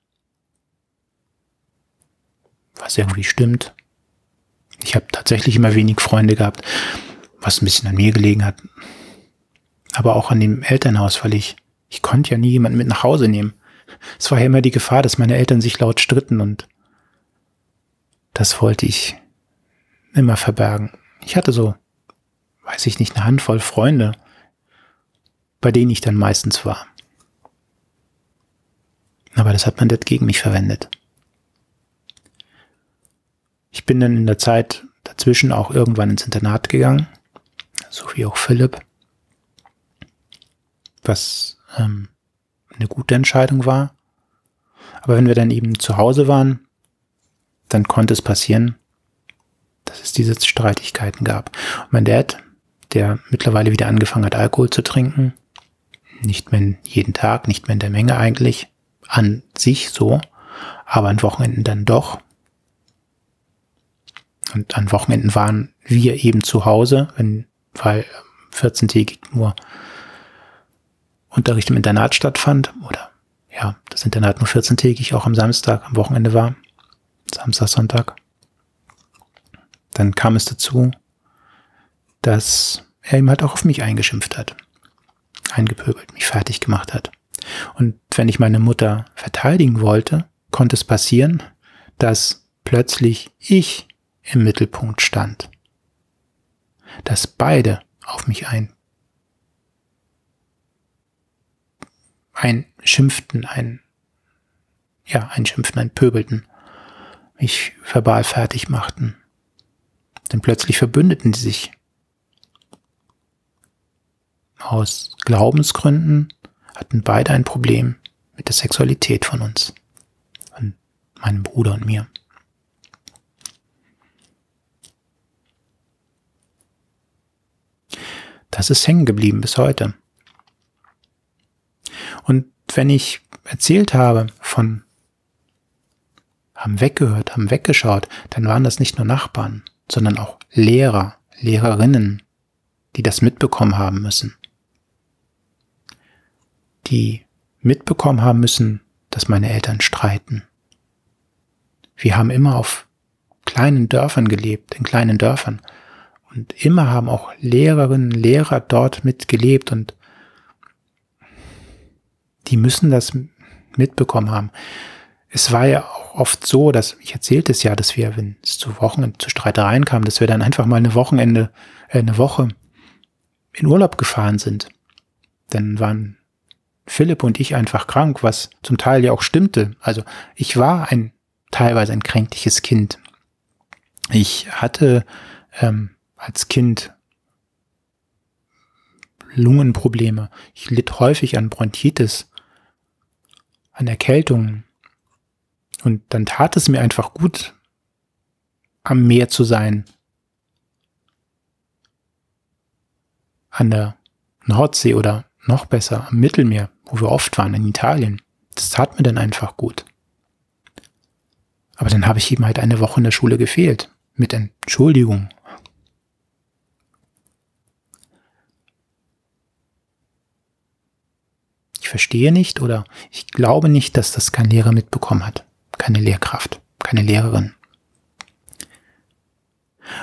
Was irgendwie stimmt. Ich habe tatsächlich immer wenig Freunde gehabt, was ein bisschen an mir gelegen hat. Aber auch an dem Elternhaus, weil ich, ich konnte ja nie jemanden mit nach Hause nehmen. Es war ja immer die Gefahr, dass meine Eltern sich laut stritten und das wollte ich immer verbergen. Ich hatte so, weiß ich nicht, eine Handvoll Freunde, bei denen ich dann meistens war. Aber das hat man dort gegen mich verwendet. Ich bin dann in der Zeit dazwischen auch irgendwann ins Internat gegangen, so wie auch Philipp, was ähm, eine gute Entscheidung war. Aber wenn wir dann eben zu Hause waren, dann konnte es passieren, dass es diese Streitigkeiten gab. Und mein Dad, der mittlerweile wieder angefangen hat, Alkohol zu trinken, nicht mehr jeden Tag, nicht mehr in der Menge eigentlich, an sich so, aber an Wochenenden dann doch. Und an Wochenenden waren wir eben zu Hause, wenn, weil 14-tägig nur Unterricht im Internat stattfand oder ja, das Internat nur 14-tägig auch am Samstag, am Wochenende war. Samstag, Sonntag. Dann kam es dazu, dass er ihm halt auch auf mich eingeschimpft hat. Eingepöbelt, mich fertig gemacht hat. Und wenn ich meine Mutter verteidigen wollte, konnte es passieren, dass plötzlich ich im Mittelpunkt stand. Dass beide auf mich ein, ein schimpften, ein, ja, ein schimpften, ein pöbelten, mich verbal fertig machten. Denn plötzlich verbündeten sie sich. Aus Glaubensgründen hatten beide ein Problem mit der Sexualität von uns, von meinem Bruder und mir. Das ist hängen geblieben bis heute. Und wenn ich erzählt habe von haben weggehört, haben weggeschaut, dann waren das nicht nur Nachbarn, sondern auch Lehrer, Lehrerinnen, die das mitbekommen haben müssen. Die mitbekommen haben müssen, dass meine Eltern streiten. Wir haben immer auf kleinen Dörfern gelebt, in kleinen Dörfern. Und immer haben auch Lehrerinnen, Lehrer dort mitgelebt und die müssen das mitbekommen haben. Es war ja auch oft so, dass, ich erzählte es ja, dass wir, wenn es zu Wochen, zu Streitereien kam, dass wir dann einfach mal eine Wochenende, äh, eine Woche in Urlaub gefahren sind. Dann waren Philipp und ich einfach krank, was zum Teil ja auch stimmte. Also ich war ein teilweise ein kränkliches Kind. Ich hatte ähm, als Kind Lungenprobleme. Ich litt häufig an Bronchitis, an Erkältungen. Und dann tat es mir einfach gut, am Meer zu sein. An der Nordsee oder noch besser am Mittelmeer, wo wir oft waren, in Italien. Das tat mir dann einfach gut. Aber dann habe ich eben halt eine Woche in der Schule gefehlt. Mit Entschuldigung. Ich verstehe nicht oder ich glaube nicht, dass das kein Lehrer mitbekommen hat. Keine Lehrkraft, keine Lehrerin.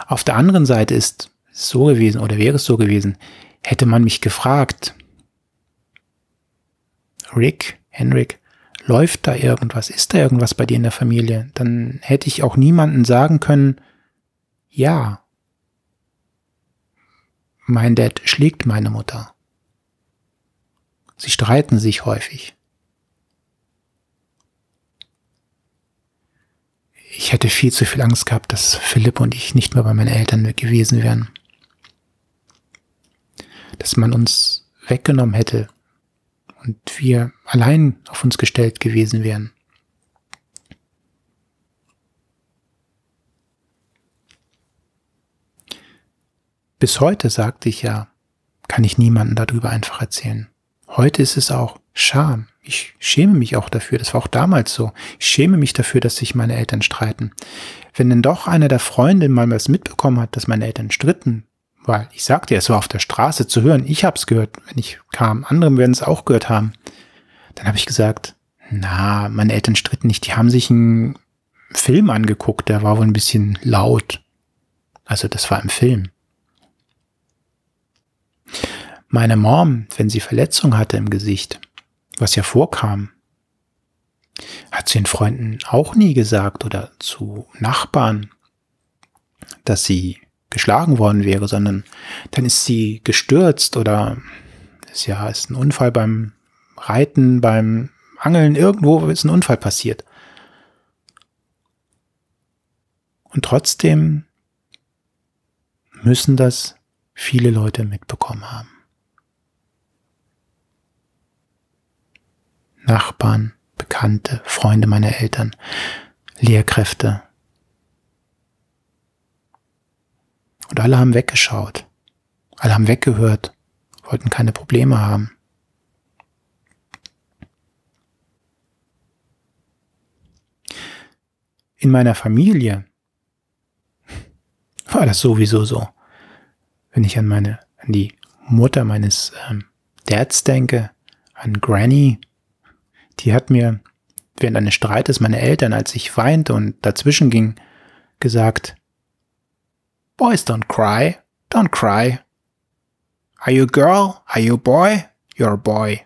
Auf der anderen Seite ist es so gewesen oder wäre es so gewesen, hätte man mich gefragt, Rick, Henrik, läuft da irgendwas? Ist da irgendwas bei dir in der Familie? Dann hätte ich auch niemanden sagen können, ja, mein Dad schlägt meine Mutter. Sie streiten sich häufig. Ich hätte viel zu viel Angst gehabt, dass Philipp und ich nicht mehr bei meinen Eltern gewesen wären. Dass man uns weggenommen hätte und wir allein auf uns gestellt gewesen wären. Bis heute, sagte ich ja, kann ich niemanden darüber einfach erzählen. Heute ist es auch Scham. Ich schäme mich auch dafür. Das war auch damals so. Ich schäme mich dafür, dass sich meine Eltern streiten. Wenn denn doch einer der Freundinnen mal was mitbekommen hat, dass meine Eltern stritten, weil ich sagte ja, es war auf der Straße zu hören, ich hab's gehört, wenn ich kam, andere werden es auch gehört haben, dann habe ich gesagt, na, meine Eltern stritten nicht, die haben sich einen Film angeguckt, der war wohl ein bisschen laut. Also das war im Film. Meine Mom, wenn sie Verletzung hatte im Gesicht, was ja vorkam, hat zu den Freunden auch nie gesagt oder zu Nachbarn, dass sie geschlagen worden wäre, sondern dann ist sie gestürzt oder ist ja ist ein Unfall beim Reiten, beim Angeln, irgendwo ist ein Unfall passiert. Und trotzdem müssen das viele Leute mitbekommen haben. Nachbarn, Bekannte, Freunde meiner Eltern, Lehrkräfte. Und alle haben weggeschaut. Alle haben weggehört, wollten keine Probleme haben. In meiner Familie (laughs) war das sowieso so. Wenn ich an meine, an die Mutter meines ähm, Dads denke, an Granny, die hat mir während eines Streites meine Eltern, als ich weinte und dazwischen ging, gesagt, Boys don't cry, don't cry. Are you a girl? Are you a boy? You're a boy.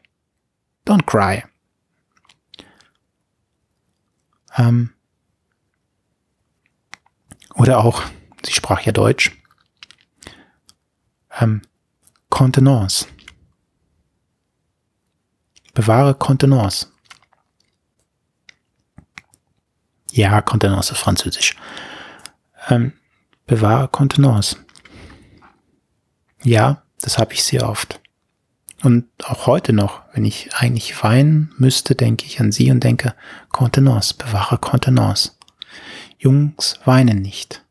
Don't cry. Ähm, oder auch, sie sprach ja Deutsch, ähm, Contenance. Bewahre Contenance. Ja, Contenance ist Französisch. Ähm, bewahre Contenance. Ja, das habe ich sehr oft. Und auch heute noch, wenn ich eigentlich weinen müsste, denke ich an sie und denke, Contenance, bewahre Contenance. Jungs weinen nicht.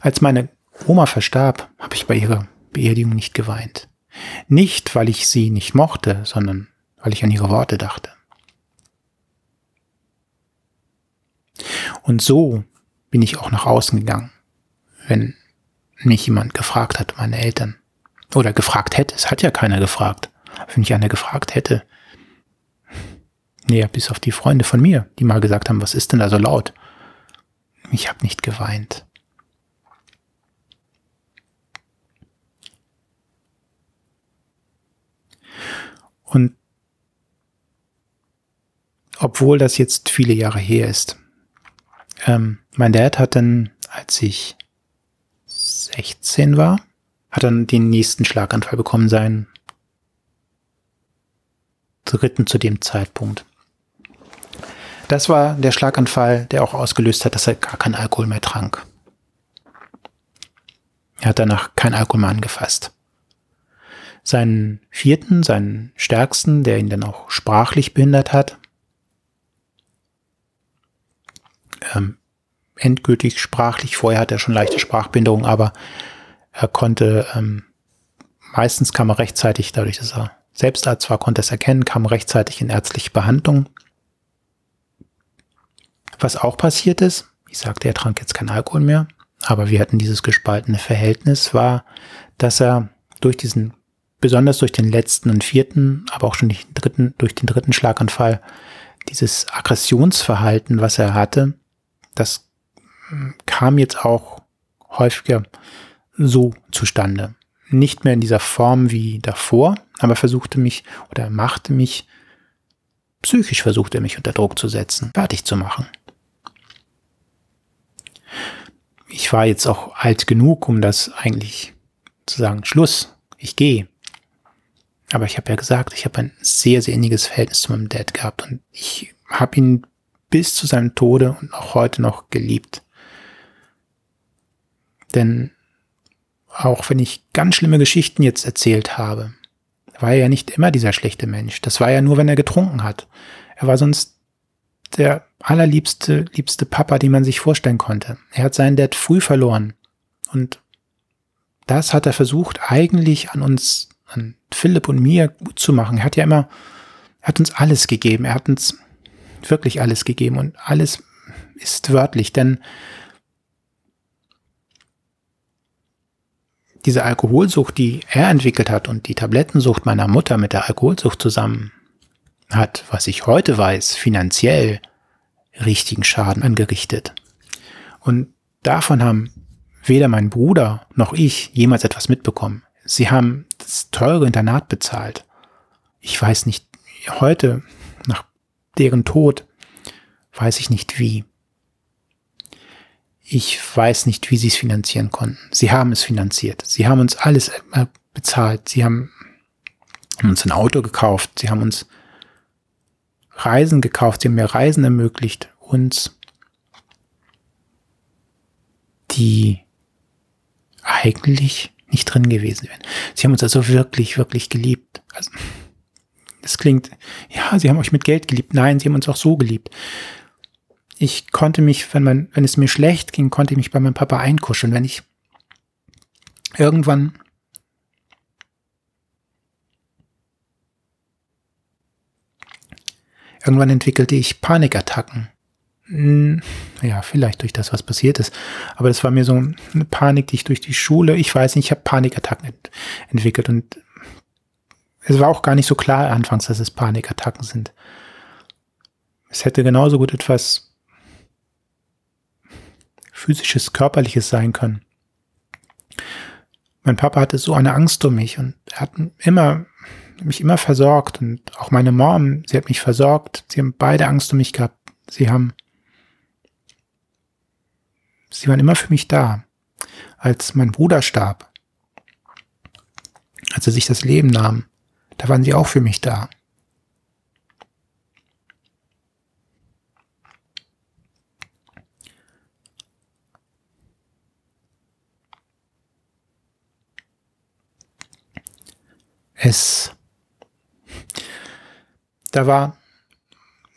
Als meine Oma verstarb, habe ich bei ihrer Beerdigung nicht geweint. Nicht, weil ich sie nicht mochte, sondern weil ich an ihre Worte dachte. Und so bin ich auch nach außen gegangen, wenn mich jemand gefragt hat, meine Eltern. Oder gefragt hätte. Es hat ja keiner gefragt. Wenn mich einer gefragt hätte. Nee, bis auf die Freunde von mir, die mal gesagt haben, was ist denn da so laut? Ich habe nicht geweint. Und obwohl das jetzt viele Jahre her ist, ähm, mein Dad hat dann, als ich 16 war, hat dann den nächsten Schlaganfall bekommen, seinen dritten zu dem Zeitpunkt. Das war der Schlaganfall, der auch ausgelöst hat, dass er gar keinen Alkohol mehr trank. Er hat danach kein Alkohol mehr angefasst. Seinen vierten, seinen stärksten, der ihn dann auch sprachlich behindert hat, ähm, endgültig sprachlich. Vorher hat er schon leichte Sprachbehinderung, aber er konnte, ähm, meistens kam er rechtzeitig, dadurch, dass er Selbstarzt war, konnte es erkennen, kam rechtzeitig in ärztliche Behandlung. Was auch passiert ist, ich sagte, er trank jetzt keinen Alkohol mehr, aber wir hatten dieses gespaltene Verhältnis, war, dass er durch diesen besonders durch den letzten und vierten, aber auch schon den dritten, durch den dritten Schlaganfall, dieses Aggressionsverhalten, was er hatte, das kam jetzt auch häufiger so zustande. Nicht mehr in dieser Form wie davor, aber versuchte mich oder machte mich, psychisch versuchte mich unter Druck zu setzen, fertig zu machen. Ich war jetzt auch alt genug, um das eigentlich zu sagen, Schluss, ich gehe. Aber ich habe ja gesagt, ich habe ein sehr, sehr inniges Verhältnis zu meinem Dad gehabt und ich habe ihn bis zu seinem Tode und auch heute noch geliebt. Denn auch wenn ich ganz schlimme Geschichten jetzt erzählt habe, war er ja nicht immer dieser schlechte Mensch. Das war ja nur, wenn er getrunken hat. Er war sonst der allerliebste, liebste Papa, den man sich vorstellen konnte. Er hat seinen Dad früh verloren. Und das hat er versucht, eigentlich an uns, an Philipp und mir gut zu machen. Er hat ja immer, er hat uns alles gegeben. Er hat uns wirklich alles gegeben und alles ist wörtlich, denn diese Alkoholsucht, die er entwickelt hat und die Tablettensucht meiner Mutter mit der Alkoholsucht zusammen hat, was ich heute weiß, finanziell richtigen Schaden angerichtet. Und davon haben weder mein Bruder noch ich jemals etwas mitbekommen. Sie haben das teure Internat bezahlt. Ich weiß nicht, heute, nach deren Tod, weiß ich nicht wie. Ich weiß nicht, wie sie es finanzieren konnten. Sie haben es finanziert. Sie haben uns alles bezahlt. Sie haben uns ein Auto gekauft. Sie haben uns Reisen gekauft. Sie haben mir Reisen ermöglicht. Uns, die eigentlich nicht drin gewesen wären. Sie haben uns also wirklich, wirklich geliebt. Also, das klingt, ja, sie haben euch mit Geld geliebt. Nein, sie haben uns auch so geliebt ich konnte mich, wenn man, wenn es mir schlecht ging, konnte ich mich bei meinem Papa einkuscheln. Wenn ich irgendwann irgendwann entwickelte ich Panikattacken. Hm, ja, vielleicht durch das, was passiert ist. Aber das war mir so eine Panik, die ich durch die Schule, ich weiß nicht, ich habe Panikattacken ent entwickelt und es war auch gar nicht so klar anfangs, dass es Panikattacken sind. Es hätte genauso gut etwas physisches, körperliches sein können. Mein Papa hatte so eine Angst um mich und er hat immer, mich immer versorgt und auch meine Mom, sie hat mich versorgt. Sie haben beide Angst um mich gehabt. Sie haben, sie waren immer für mich da. Als mein Bruder starb, als er sich das Leben nahm, da waren sie auch für mich da. Es, da war,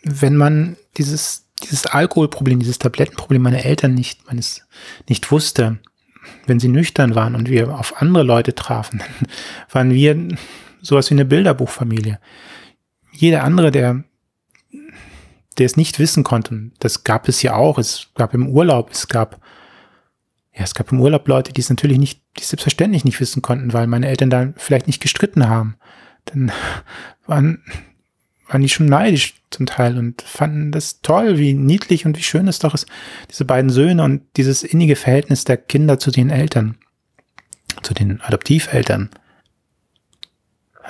wenn man dieses, dieses Alkoholproblem, dieses Tablettenproblem meiner Eltern nicht, meines, nicht wusste, wenn sie nüchtern waren und wir auf andere Leute trafen, waren wir sowas wie eine Bilderbuchfamilie. Jeder andere, der, der es nicht wissen konnte, das gab es ja auch, es gab im Urlaub, es gab ja, es gab im Urlaub Leute, die es natürlich nicht, die es selbstverständlich nicht wissen konnten, weil meine Eltern da vielleicht nicht gestritten haben. Dann (laughs) waren, waren die schon neidisch zum Teil und fanden das toll, wie niedlich und wie schön es doch ist, diese beiden Söhne und dieses innige Verhältnis der Kinder zu den Eltern, zu den Adoptiveltern.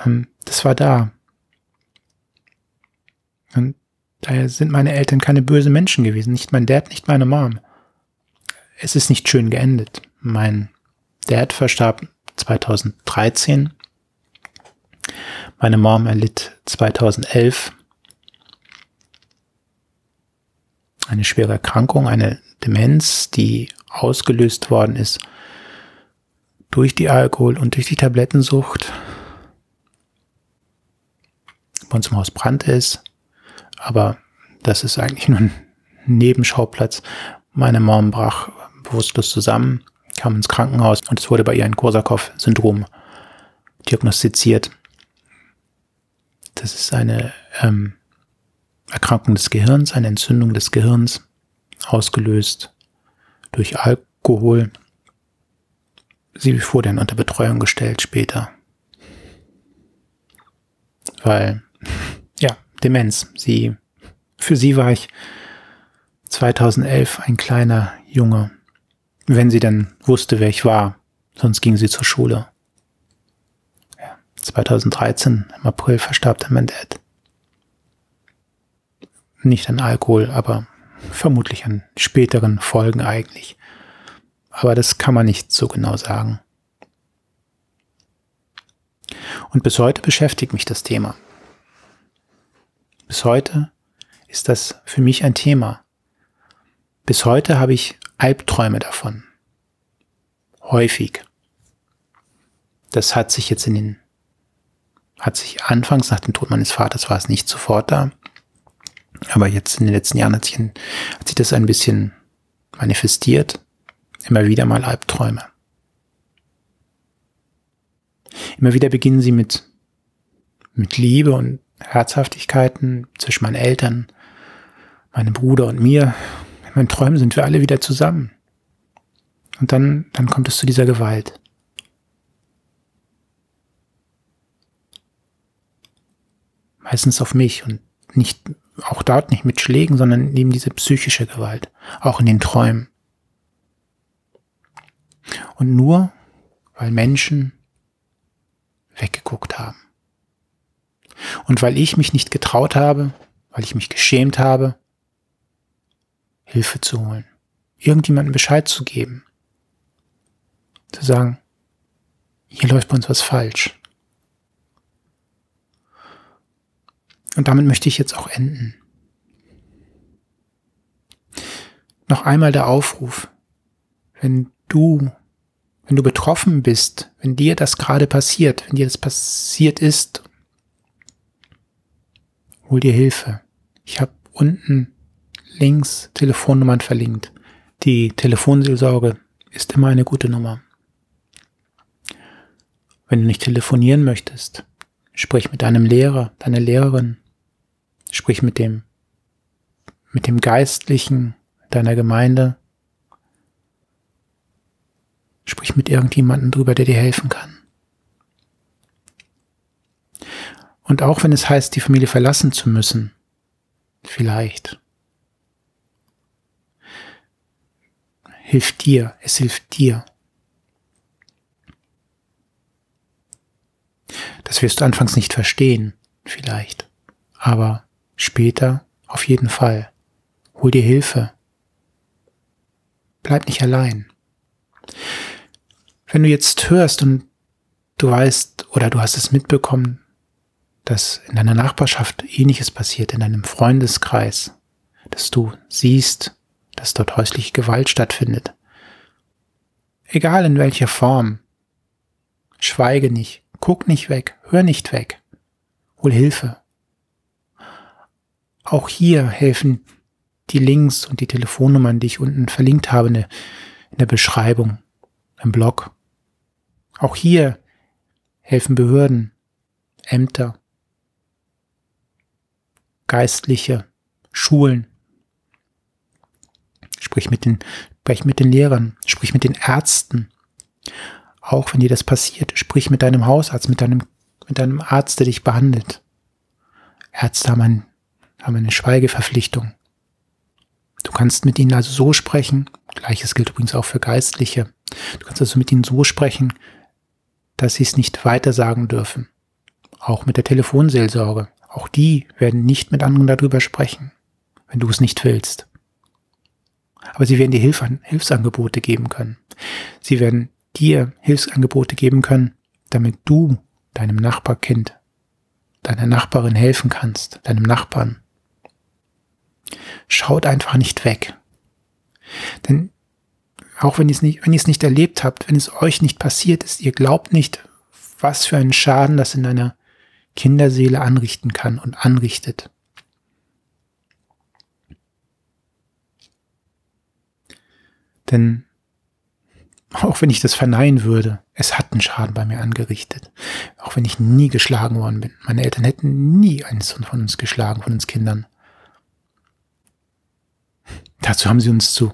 Ähm, das war da. Und daher sind meine Eltern keine böse Menschen gewesen, nicht mein Dad, nicht meine Mom es ist nicht schön geendet. Mein Dad verstarb 2013. Meine Mom erlitt 2011 eine schwere Erkrankung, eine Demenz, die ausgelöst worden ist durch die Alkohol- und durch die Tablettensucht. Bei im Haus brannte es, aber das ist eigentlich nur ein Nebenschauplatz. Meine Mom brach bewusstlos zusammen, kam ins Krankenhaus und es wurde bei ihr ein Korsakow-Syndrom diagnostiziert. Das ist eine ähm, Erkrankung des Gehirns, eine Entzündung des Gehirns, ausgelöst durch Alkohol. Sie wurde dann unter Betreuung gestellt später. weil, (laughs) ja, Demenz. Sie, für sie war ich 2011 ein kleiner Junge, wenn sie dann wusste, wer ich war. Sonst ging sie zur Schule. Ja, 2013 im April verstarb dann mein Dad. Nicht an Alkohol, aber vermutlich an späteren Folgen eigentlich. Aber das kann man nicht so genau sagen. Und bis heute beschäftigt mich das Thema. Bis heute ist das für mich ein Thema. Bis heute habe ich Albträume davon. Häufig. Das hat sich jetzt in den, hat sich anfangs nach dem Tod meines Vaters war es nicht sofort da. Aber jetzt in den letzten Jahren hat sich, hat sich das ein bisschen manifestiert. Immer wieder mal Albträume. Immer wieder beginnen sie mit, mit Liebe und Herzhaftigkeiten zwischen meinen Eltern, meinem Bruder und mir. In meinen Träumen sind wir alle wieder zusammen. Und dann, dann kommt es zu dieser Gewalt. Meistens auf mich und nicht, auch dort nicht mit Schlägen, sondern eben diese psychische Gewalt. Auch in den Träumen. Und nur, weil Menschen weggeguckt haben. Und weil ich mich nicht getraut habe, weil ich mich geschämt habe, Hilfe zu holen, irgendjemandem Bescheid zu geben, zu sagen, hier läuft bei uns was falsch. Und damit möchte ich jetzt auch enden. Noch einmal der Aufruf, wenn du wenn du betroffen bist, wenn dir das gerade passiert, wenn dir das passiert ist, hol dir Hilfe. Ich habe unten links Telefonnummern verlinkt. Die Telefonseelsorge ist immer eine gute Nummer. Wenn du nicht telefonieren möchtest, sprich mit deinem Lehrer, deiner Lehrerin, sprich mit dem, mit dem Geistlichen deiner Gemeinde, Sprich mit irgendjemandem drüber, der dir helfen kann. Und auch wenn es heißt, die Familie verlassen zu müssen, vielleicht, hilft dir, es hilft dir. Das wirst du anfangs nicht verstehen, vielleicht, aber später auf jeden Fall. Hol dir Hilfe. Bleib nicht allein wenn du jetzt hörst und du weißt oder du hast es mitbekommen, dass in deiner Nachbarschaft ähnliches passiert, in deinem Freundeskreis, dass du siehst, dass dort häusliche Gewalt stattfindet. Egal in welcher Form. Schweige nicht, guck nicht weg, hör nicht weg. Hol Hilfe. Auch hier helfen die Links und die Telefonnummern, die ich unten verlinkt habe in der Beschreibung, im Blog. Auch hier helfen Behörden, Ämter, Geistliche, Schulen. Sprich mit den, sprich mit den Lehrern, sprich mit den Ärzten. Auch wenn dir das passiert, sprich mit deinem Hausarzt, mit deinem, mit deinem Arzt, der dich behandelt. Ärzte haben, ein, haben eine Schweigeverpflichtung. Du kannst mit ihnen also so sprechen, gleiches gilt übrigens auch für Geistliche. Du kannst also mit ihnen so sprechen, dass sie es nicht weiter sagen dürfen. Auch mit der Telefonseelsorge. Auch die werden nicht mit anderen darüber sprechen, wenn du es nicht willst. Aber sie werden dir Hilf Hilfsangebote geben können. Sie werden dir Hilfsangebote geben können, damit du deinem Nachbarkind, deiner Nachbarin helfen kannst, deinem Nachbarn. Schaut einfach nicht weg. Denn auch wenn ihr es nicht, wenn ihr es nicht erlebt habt, wenn es euch nicht passiert ist, ihr glaubt nicht, was für einen Schaden das in deiner Kinderseele anrichten kann und anrichtet. Denn auch wenn ich das verneinen würde, es hat einen Schaden bei mir angerichtet. Auch wenn ich nie geschlagen worden bin. Meine Eltern hätten nie eins von uns geschlagen, von uns Kindern. Dazu haben sie uns zu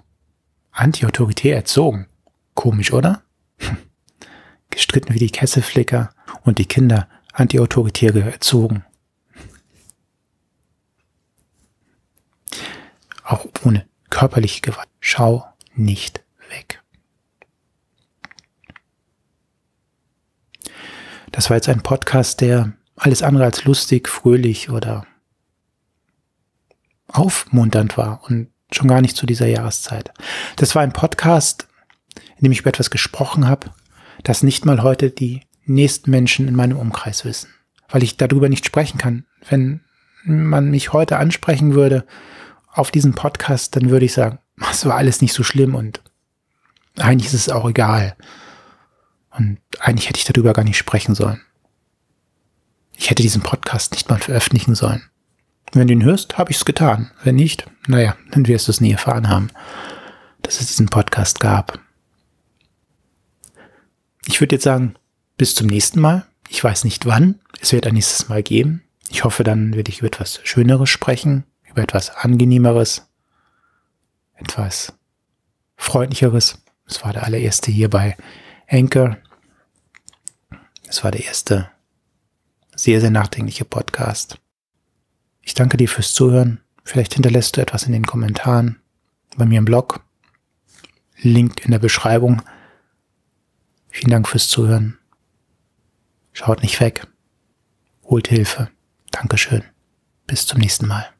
Antiautorität erzogen. Komisch, oder? (laughs) Gestritten wie die Kesselflicker und die Kinder antiautoritäre erzogen. Auch ohne körperliche Gewalt. Schau nicht weg. Das war jetzt ein Podcast, der alles andere als lustig, fröhlich oder aufmunternd war und schon gar nicht zu dieser Jahreszeit. Das war ein Podcast, in dem ich über etwas gesprochen habe, das nicht mal heute die nächsten Menschen in meinem Umkreis wissen, weil ich darüber nicht sprechen kann. Wenn man mich heute ansprechen würde auf diesen Podcast, dann würde ich sagen, es war alles nicht so schlimm und eigentlich ist es auch egal. Und eigentlich hätte ich darüber gar nicht sprechen sollen. Ich hätte diesen Podcast nicht mal veröffentlichen sollen. Wenn du ihn hörst, habe ich es getan. Wenn nicht, naja, dann wirst du es nie erfahren haben, dass es diesen Podcast gab. Ich würde jetzt sagen, bis zum nächsten Mal. Ich weiß nicht wann. Es wird ein nächstes Mal geben. Ich hoffe, dann werde ich über etwas Schöneres sprechen, über etwas Angenehmeres, etwas Freundlicheres. Es war der allererste hier bei Anchor. Es war der erste sehr, sehr nachdenkliche Podcast. Ich danke dir fürs Zuhören. Vielleicht hinterlässt du etwas in den Kommentaren bei mir im Blog. Link in der Beschreibung. Vielen Dank fürs Zuhören. Schaut nicht weg. Holt Hilfe. Dankeschön. Bis zum nächsten Mal.